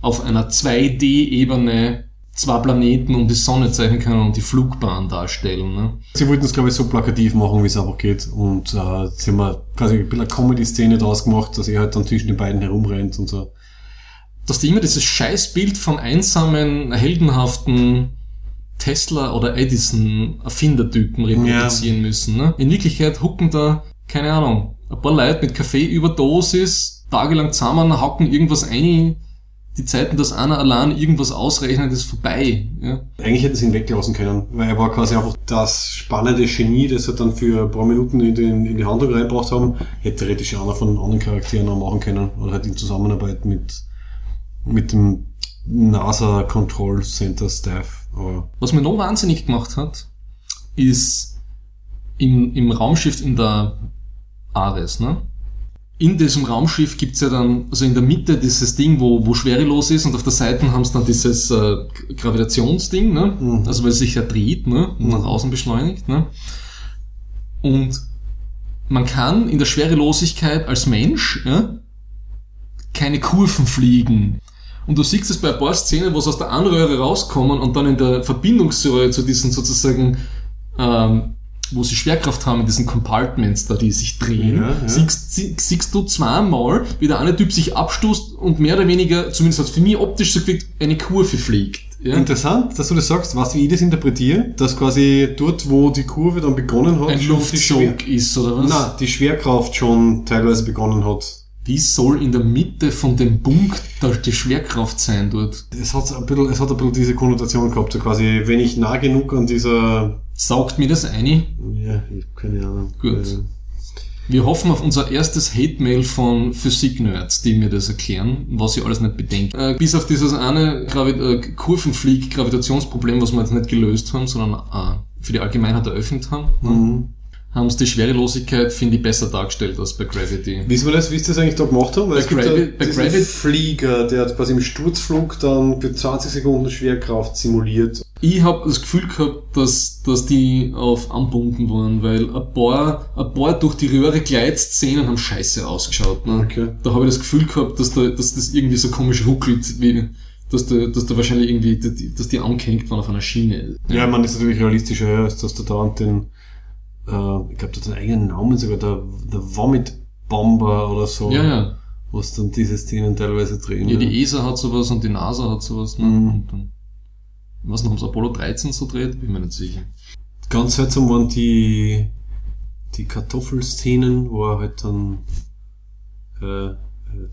auf einer 2D-Ebene zwei Planeten um die Sonne zeichnen können und die Flugbahn darstellen. Ne? Sie wollten es, glaube ich, so plakativ machen, wie es einfach geht. Und äh, sie haben quasi ein bisschen eine Comedy-Szene draus gemacht, dass er halt dann zwischen den beiden herumrennt und so. Dass die immer dieses Scheißbild vom einsamen, heldenhaften Tesla oder Edison Erfindertypen reproduzieren müssen. Ne? In Wirklichkeit hucken da, keine Ahnung, ein paar Leute mit Kaffeeüberdosis tagelang zusammen, hacken irgendwas ein, die Zeiten, dass einer allein irgendwas ausrechnet, ist vorbei. Ja? Eigentlich hätten sie ihn weglassen können, weil er war quasi einfach das spannende Genie, das sie dann für ein paar Minuten in, den, in die Handlung reingebracht haben. Hätte theoretisch einer von anderen Charakteren auch machen können. Oder halt in Zusammenarbeit mit, mit dem NASA Control Center Staff. Aber Was mir noch wahnsinnig gemacht hat, ist im, im Raumschiff in der Ares, ne? In diesem Raumschiff gibt's ja dann, also in der Mitte dieses Ding, wo, wo schwerelos ist und auf der Seite haben sie dann dieses äh, Gravitationsding, ne? Mhm. Also weil es sich ja dreht, ne? Und nach außen beschleunigt, ne? Und man kann in der Schwerelosigkeit als Mensch ja, keine Kurven fliegen. Und du siehst es bei ein paar Szenen, wo sie aus der Anröhre rauskommen und dann in der Verbindungsröhre zu diesen sozusagen, ähm, wo sie Schwerkraft haben, in diesen Compartments da, die sich drehen, Ja, ja. Siehst, sie, siehst du zweimal, wie der eine Typ sich abstoßt und mehr oder weniger, zumindest hat für mich optisch so gewirkt, eine Kurve fliegt. Ja? Interessant, dass du das sagst. Du, wie ich das interpretiere? Dass quasi dort, wo die Kurve dann begonnen hat, Ein Luftzug ist, oder was? Nein, die Schwerkraft schon teilweise begonnen hat. Wie soll in der Mitte von dem Punkt da die Schwerkraft sein dort? Es hat ein bisschen, es hat ein bisschen diese Konnotation gehabt, so quasi, wenn ich nah genug an dieser, Saugt mir das ein? ja, ich hab keine Ahnung. Gut. Äh, Wir hoffen auf unser erstes Hate-Mail von Physik-Nerds, die mir das erklären, was sie alles nicht bedenken. Äh, bis auf dieses eine Gravi äh, Kurvenflieg-Gravitationsproblem, was wir jetzt nicht gelöst haben, sondern äh, für die Allgemeinheit eröffnet haben, Mhm. Haben sie die Schwerelosigkeit, finde ich, besser dargestellt als bei Gravity. Wissen wir das, wie sie das eigentlich da gemacht haben? Weil Bei es gibt Gravi- ja bei diesen Gravi- Flieger, der hat quasi im Sturzflug dann für 20 Sekunden Schwerkraft simuliert. Ich habe das Gefühl gehabt, dass, dass die auf anbunden waren, weil ein paar, ein paar durch die Röhre Gleitszenen haben scheiße ausgeschaut. Ne? Okay. Da habe ich das Gefühl gehabt, dass, da, dass das irgendwie so komisch ruckelt, wie, dass, da, dass da wahrscheinlich irgendwie, dass die, angehängt waren auf einer Schiene. Ja, man ist natürlich realistischer, als dass du da und den, äh, ich glaube, der hat einen eigenen Namen sogar, der, der Vomit Bomber oder so. ja. ja. Was dann diese Szenen teilweise drehen. Ja, die ESA hat sowas und die NASA hat sowas. Ne? Mhm. Und dann, was noch, haben sie Apollo 13 so dreht? Bin mir nicht sicher. Ganz seltsam waren die, die Kartoffelszenen, wo er halt dann äh,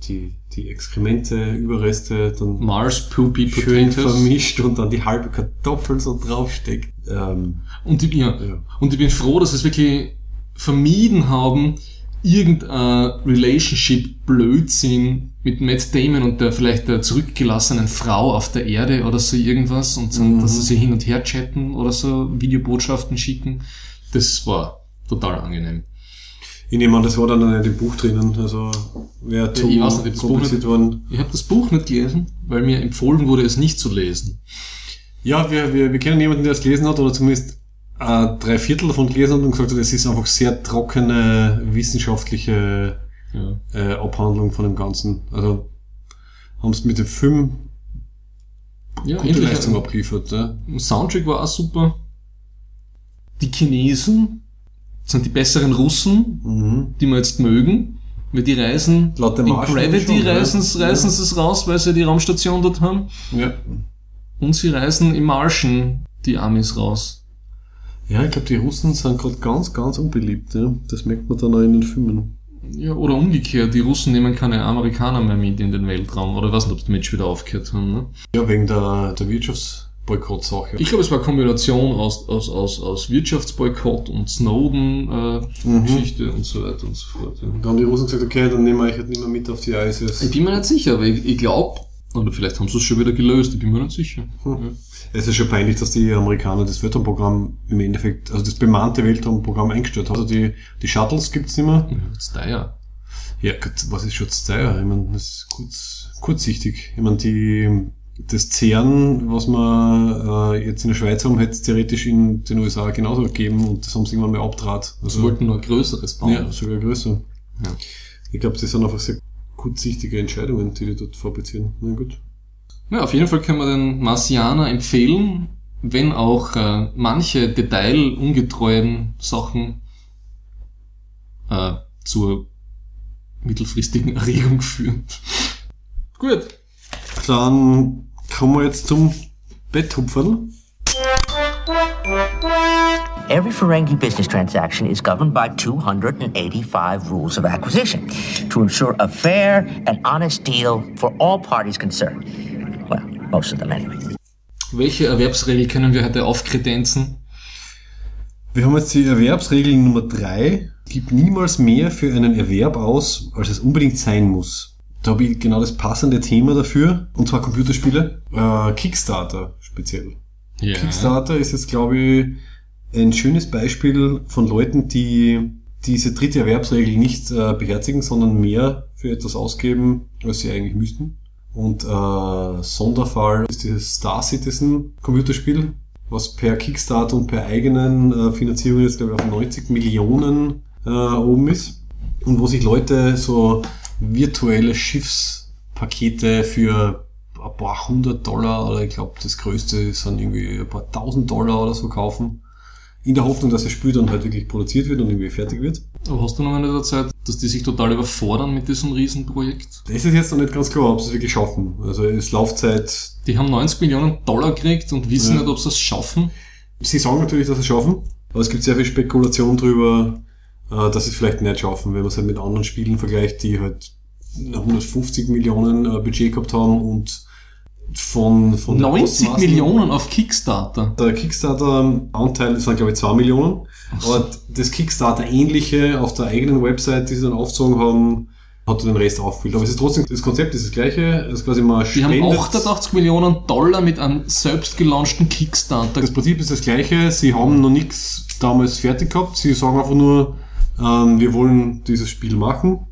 die, die Exkremente, Überreste dann Mars Poopy schön Potatoes. vermischt und dann die halbe Kartoffel so draufsteckt. Ähm, Und, ich- ja. ja. und ich bin froh, dass sie es wirklich vermieden haben, irgendein Relationship-Blödsinn mit Matt Damon und der vielleicht der zurückgelassenen Frau auf der Erde oder so irgendwas und so, Mhm. dass sie hin und her chatten oder so Videobotschaften schicken. Das war total angenehm. Ich nehme an, das war dann nicht im Buch drinnen, also wäre zu ich weiß nicht, kompliziert worden. Ich habe das Buch nicht gelesen, weil mir empfohlen wurde, es nicht zu lesen. Ja, wir, wir, wir kennen jemanden, der es gelesen hat oder zumindest äh, drei Viertel davon gelesen hat und gesagt hat, es ist einfach sehr trockene wissenschaftliche Ja. äh, Abhandlung von dem Ganzen. Also haben es mit dem Film Ja, gute. Leistung abgeliefert. Ja. Soundtrack war auch super. Die Chinesen sind die besseren Russen, Mhm. die wir jetzt mögen. Weil die reisen, Laut in Gravity schon, ja. reisen, reisen sie es raus, weil sie die Raumstation dort haben. Ja. Und sie reisen im Martian die Amis raus. ja, ich glaube, die Russen sind gerade ganz, ganz unbeliebt. Ja. Das merkt man dann auch in den Filmen. Ja, oder umgekehrt, die Russen nehmen keine Amerikaner mehr mit in den Weltraum. Oder weiß nicht, ob die Match wieder aufgehört haben. Ne? Ja, wegen der, der Wirtschaftsboykott-Sache. Ich glaube, es war eine Kombination aus, aus, aus, aus Wirtschaftsboykott und Snowden-Geschichte Mhm. Geschichte und so weiter und so fort. Ja. Da haben die Russen gesagt, okay, dann nehmen wir euch halt nicht mehr mit auf die ISS. Ich bin mir nicht sicher, aber ich, ich glaube, oder vielleicht haben sie es schon wieder gelöst, ich bin mir nicht sicher. Hm. Es ist schon peinlich, dass die Amerikaner das Weltraumprogramm im Endeffekt, also das bemannte Weltraumprogramm eingestellt haben. Also die, die Shuttles gibt's nicht mehr. Ja, ja. Ja, Gott, was ist schon das teuer? Ich meine, das ist kurz, kurzsichtig. Ich meine, die, das CERN, was wir äh, jetzt in der Schweiz haben, hätte es theoretisch in den USA genauso gegeben und das haben sie irgendwann mal abtrat. Sie wollten nur ein größeres bauen. ja, sogar größer. Ja. Ich glaube, das sind einfach sehr kurzsichtige Entscheidungen, die die dort fabrizieren. Na gut. Ja, auf jeden Fall können wir den Marcianer empfehlen, wenn auch äh, manche detailungetreuen Sachen äh, zur mittelfristigen [LAUGHS] Erregung führen. Gut. Dann kommen wir jetzt zum Betthupferl. Every Ferengi business transaction is governed by 285 rules of acquisition to ensure a fair and honest deal for all parties concerned. Well, most of them anyway. Welche Erwerbsregel können wir heute aufkredenzen? Wir haben jetzt die Erwerbsregel Nummer drei. Gib niemals mehr für einen Erwerb aus, als es unbedingt sein muss. Da habe ich genau das passende Thema dafür, und zwar Computerspiele. Äh, Kickstarter speziell. Ja. Kickstarter ist jetzt, glaube ich, ein schönes Beispiel von Leuten, die diese dritte Erwerbsregel nicht äh, beherzigen, sondern mehr für etwas ausgeben, als sie eigentlich müssten. Und äh, Sonderfall ist dieses Star Citizen Computerspiel, was per Kickstarter und per eigenen äh, Finanzierung jetzt, glaube ich, auf 90 Millionen äh, oben ist. Und wo sich Leute so virtuelle Schiffspakete für ein paar hundert Dollar oder ich glaube das größte sind irgendwie ein paar tausend Dollar oder so kaufen. In der Hoffnung, dass das Spiel dann halt wirklich produziert wird und irgendwie fertig wird. Aber hast du noch eine Zeit, dass die sich total überfordern mit diesem Riesenprojekt? Das ist jetzt noch nicht ganz klar, ob sie es wirklich schaffen. Also es Laufzeit, Die haben 90 Millionen Dollar gekriegt und wissen Ja. nicht, ob sie es schaffen. sie sagen natürlich, dass sie es schaffen, aber es gibt sehr viel Spekulation drüber, äh, sie es vielleicht nicht schaffen, wenn man es halt mit anderen Spielen vergleicht, die halt 150 Millionen äh, Budget gehabt haben und von, von den 90 Ausmaßen- Millionen auf Kickstarter. Der Kickstarter-Anteil, das waren glaube ich 2 Millionen. Aber das Kickstarter-ähnliche auf der eigenen Website, die sie dann aufgezogen haben, hat den Rest aufgefüllt. Aber es ist trotzdem, das Konzept ist das gleiche. Es ist quasi mal Die haben 88 Millionen Dollar mit einem selbst gelaunchten Kickstarter. Das Prinzip ist das gleiche. Sie haben noch nichts damals fertig gehabt. Sie sagen einfach nur, ähm, wir wollen dieses Spiel machen.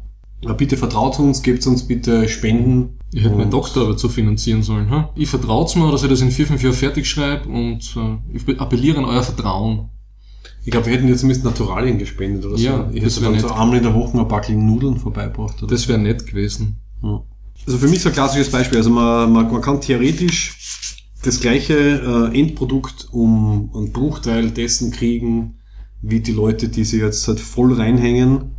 Äh, Bitte vertraut uns, gebt uns bitte Spenden. Ich hätte meinen Und- Doktor aber zu finanzieren sollen. Hm? Ich vertraut mir, dass ich das in vier, fünf Jahren fertig schreibe und äh, ich appelliere an euer Vertrauen. Ich glaube, wir hätten jetzt zumindest Naturalien gespendet oder so. Ja, ich das hätte dann so einmal in der Woche ein Backel Nudeln vorbeibracht. Oder Das wäre nett gewesen. Ja. Also für mich so ein klassisches Beispiel. Also man, man, man kann theoretisch das gleiche äh, Endprodukt um einen Bruchteil dessen kriegen, wie die Leute, die sich jetzt halt voll reinhängen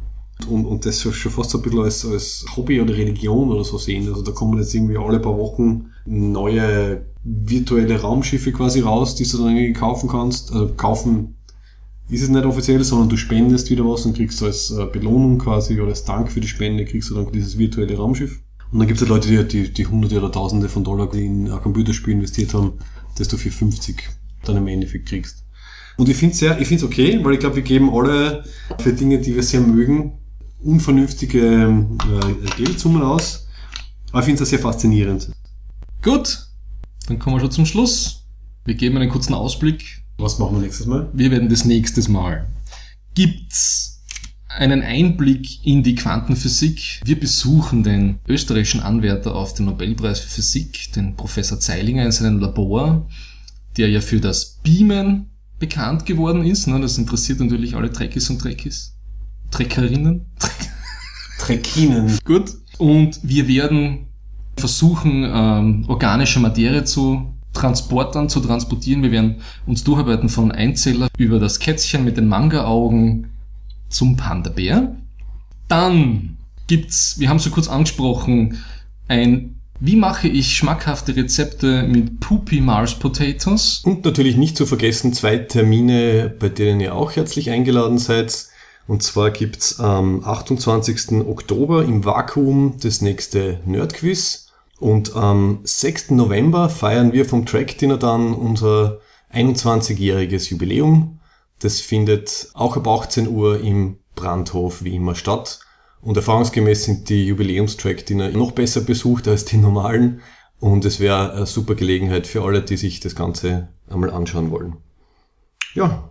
und, und das schon fast so ein bisschen als, als Hobby oder Religion oder so sehen. Also da kommen jetzt irgendwie alle paar Wochen neue virtuelle Raumschiffe quasi raus, die du dann irgendwie kaufen kannst. Also kaufen ist es nicht offiziell, sondern du spendest wieder was und kriegst als äh, Belohnung quasi oder als Dank für die Spende kriegst du dann dieses virtuelle Raumschiff. Und dann gibt es halt Leute, die, die, die Hunderte oder Tausende von Dollar in ein Computerspiel investiert haben, das du für 50 dann im Endeffekt kriegst. Und ich finde es sehr, ich finde es okay, weil ich glaube, wir geben alle für Dinge, die wir sehr mögen, unvernünftige äh, Geldsummen aus. Aber ich finde es sehr faszinierend. Gut, dann kommen wir schon zum Schluss. Wir geben einen kurzen Ausblick. Was machen wir nächstes Mal? Wir werden das nächstes Mal. Gibt's einen Einblick in die Quantenphysik? Wir besuchen den österreichischen Anwärter auf den Nobelpreis für Physik, den Professor Zeilinger in seinem Labor, der ja für das Beamen bekannt geworden ist. Ne? Das interessiert natürlich alle Trekkies und Trekkies. Trekkerinnen. Trekkinen. [LAUGHS] Gut. Und wir werden versuchen, ähm, organische Materie zu Transportern zu transportieren. Wir werden uns durcharbeiten von Einzeller über das Kätzchen mit den Manga-Augen zum Panda-Bär. Dann gibt's, wir haben es so kurz angesprochen, ein wie mache ich schmackhafte Rezepte mit Poopy Mars Potatoes? Und natürlich nicht zu vergessen zwei Termine, bei denen ihr auch herzlich eingeladen seid. Und zwar gibt's am 28. Oktober im Vakuum das nächste Nerdquiz. Und am 6. November feiern wir vom Track Dinner dann unser 21-jähriges Jubiläum. Das findet auch ab 18 Uhr im Brandhof wie immer statt. Und erfahrungsgemäß sind die Jubiläumstrack-Dinner noch besser besucht als die normalen. Und es wäre eine super Gelegenheit für alle, die sich das Ganze einmal anschauen wollen. Ja,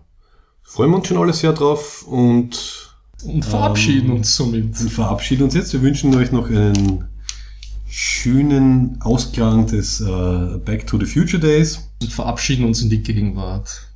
freuen wir uns schon alle sehr drauf und, und verabschieden ähm, uns somit. Und verabschieden uns jetzt. Wir wünschen euch noch einen schönen Ausklang des äh, Back to the Future Days. Und verabschieden uns in die Gegenwart.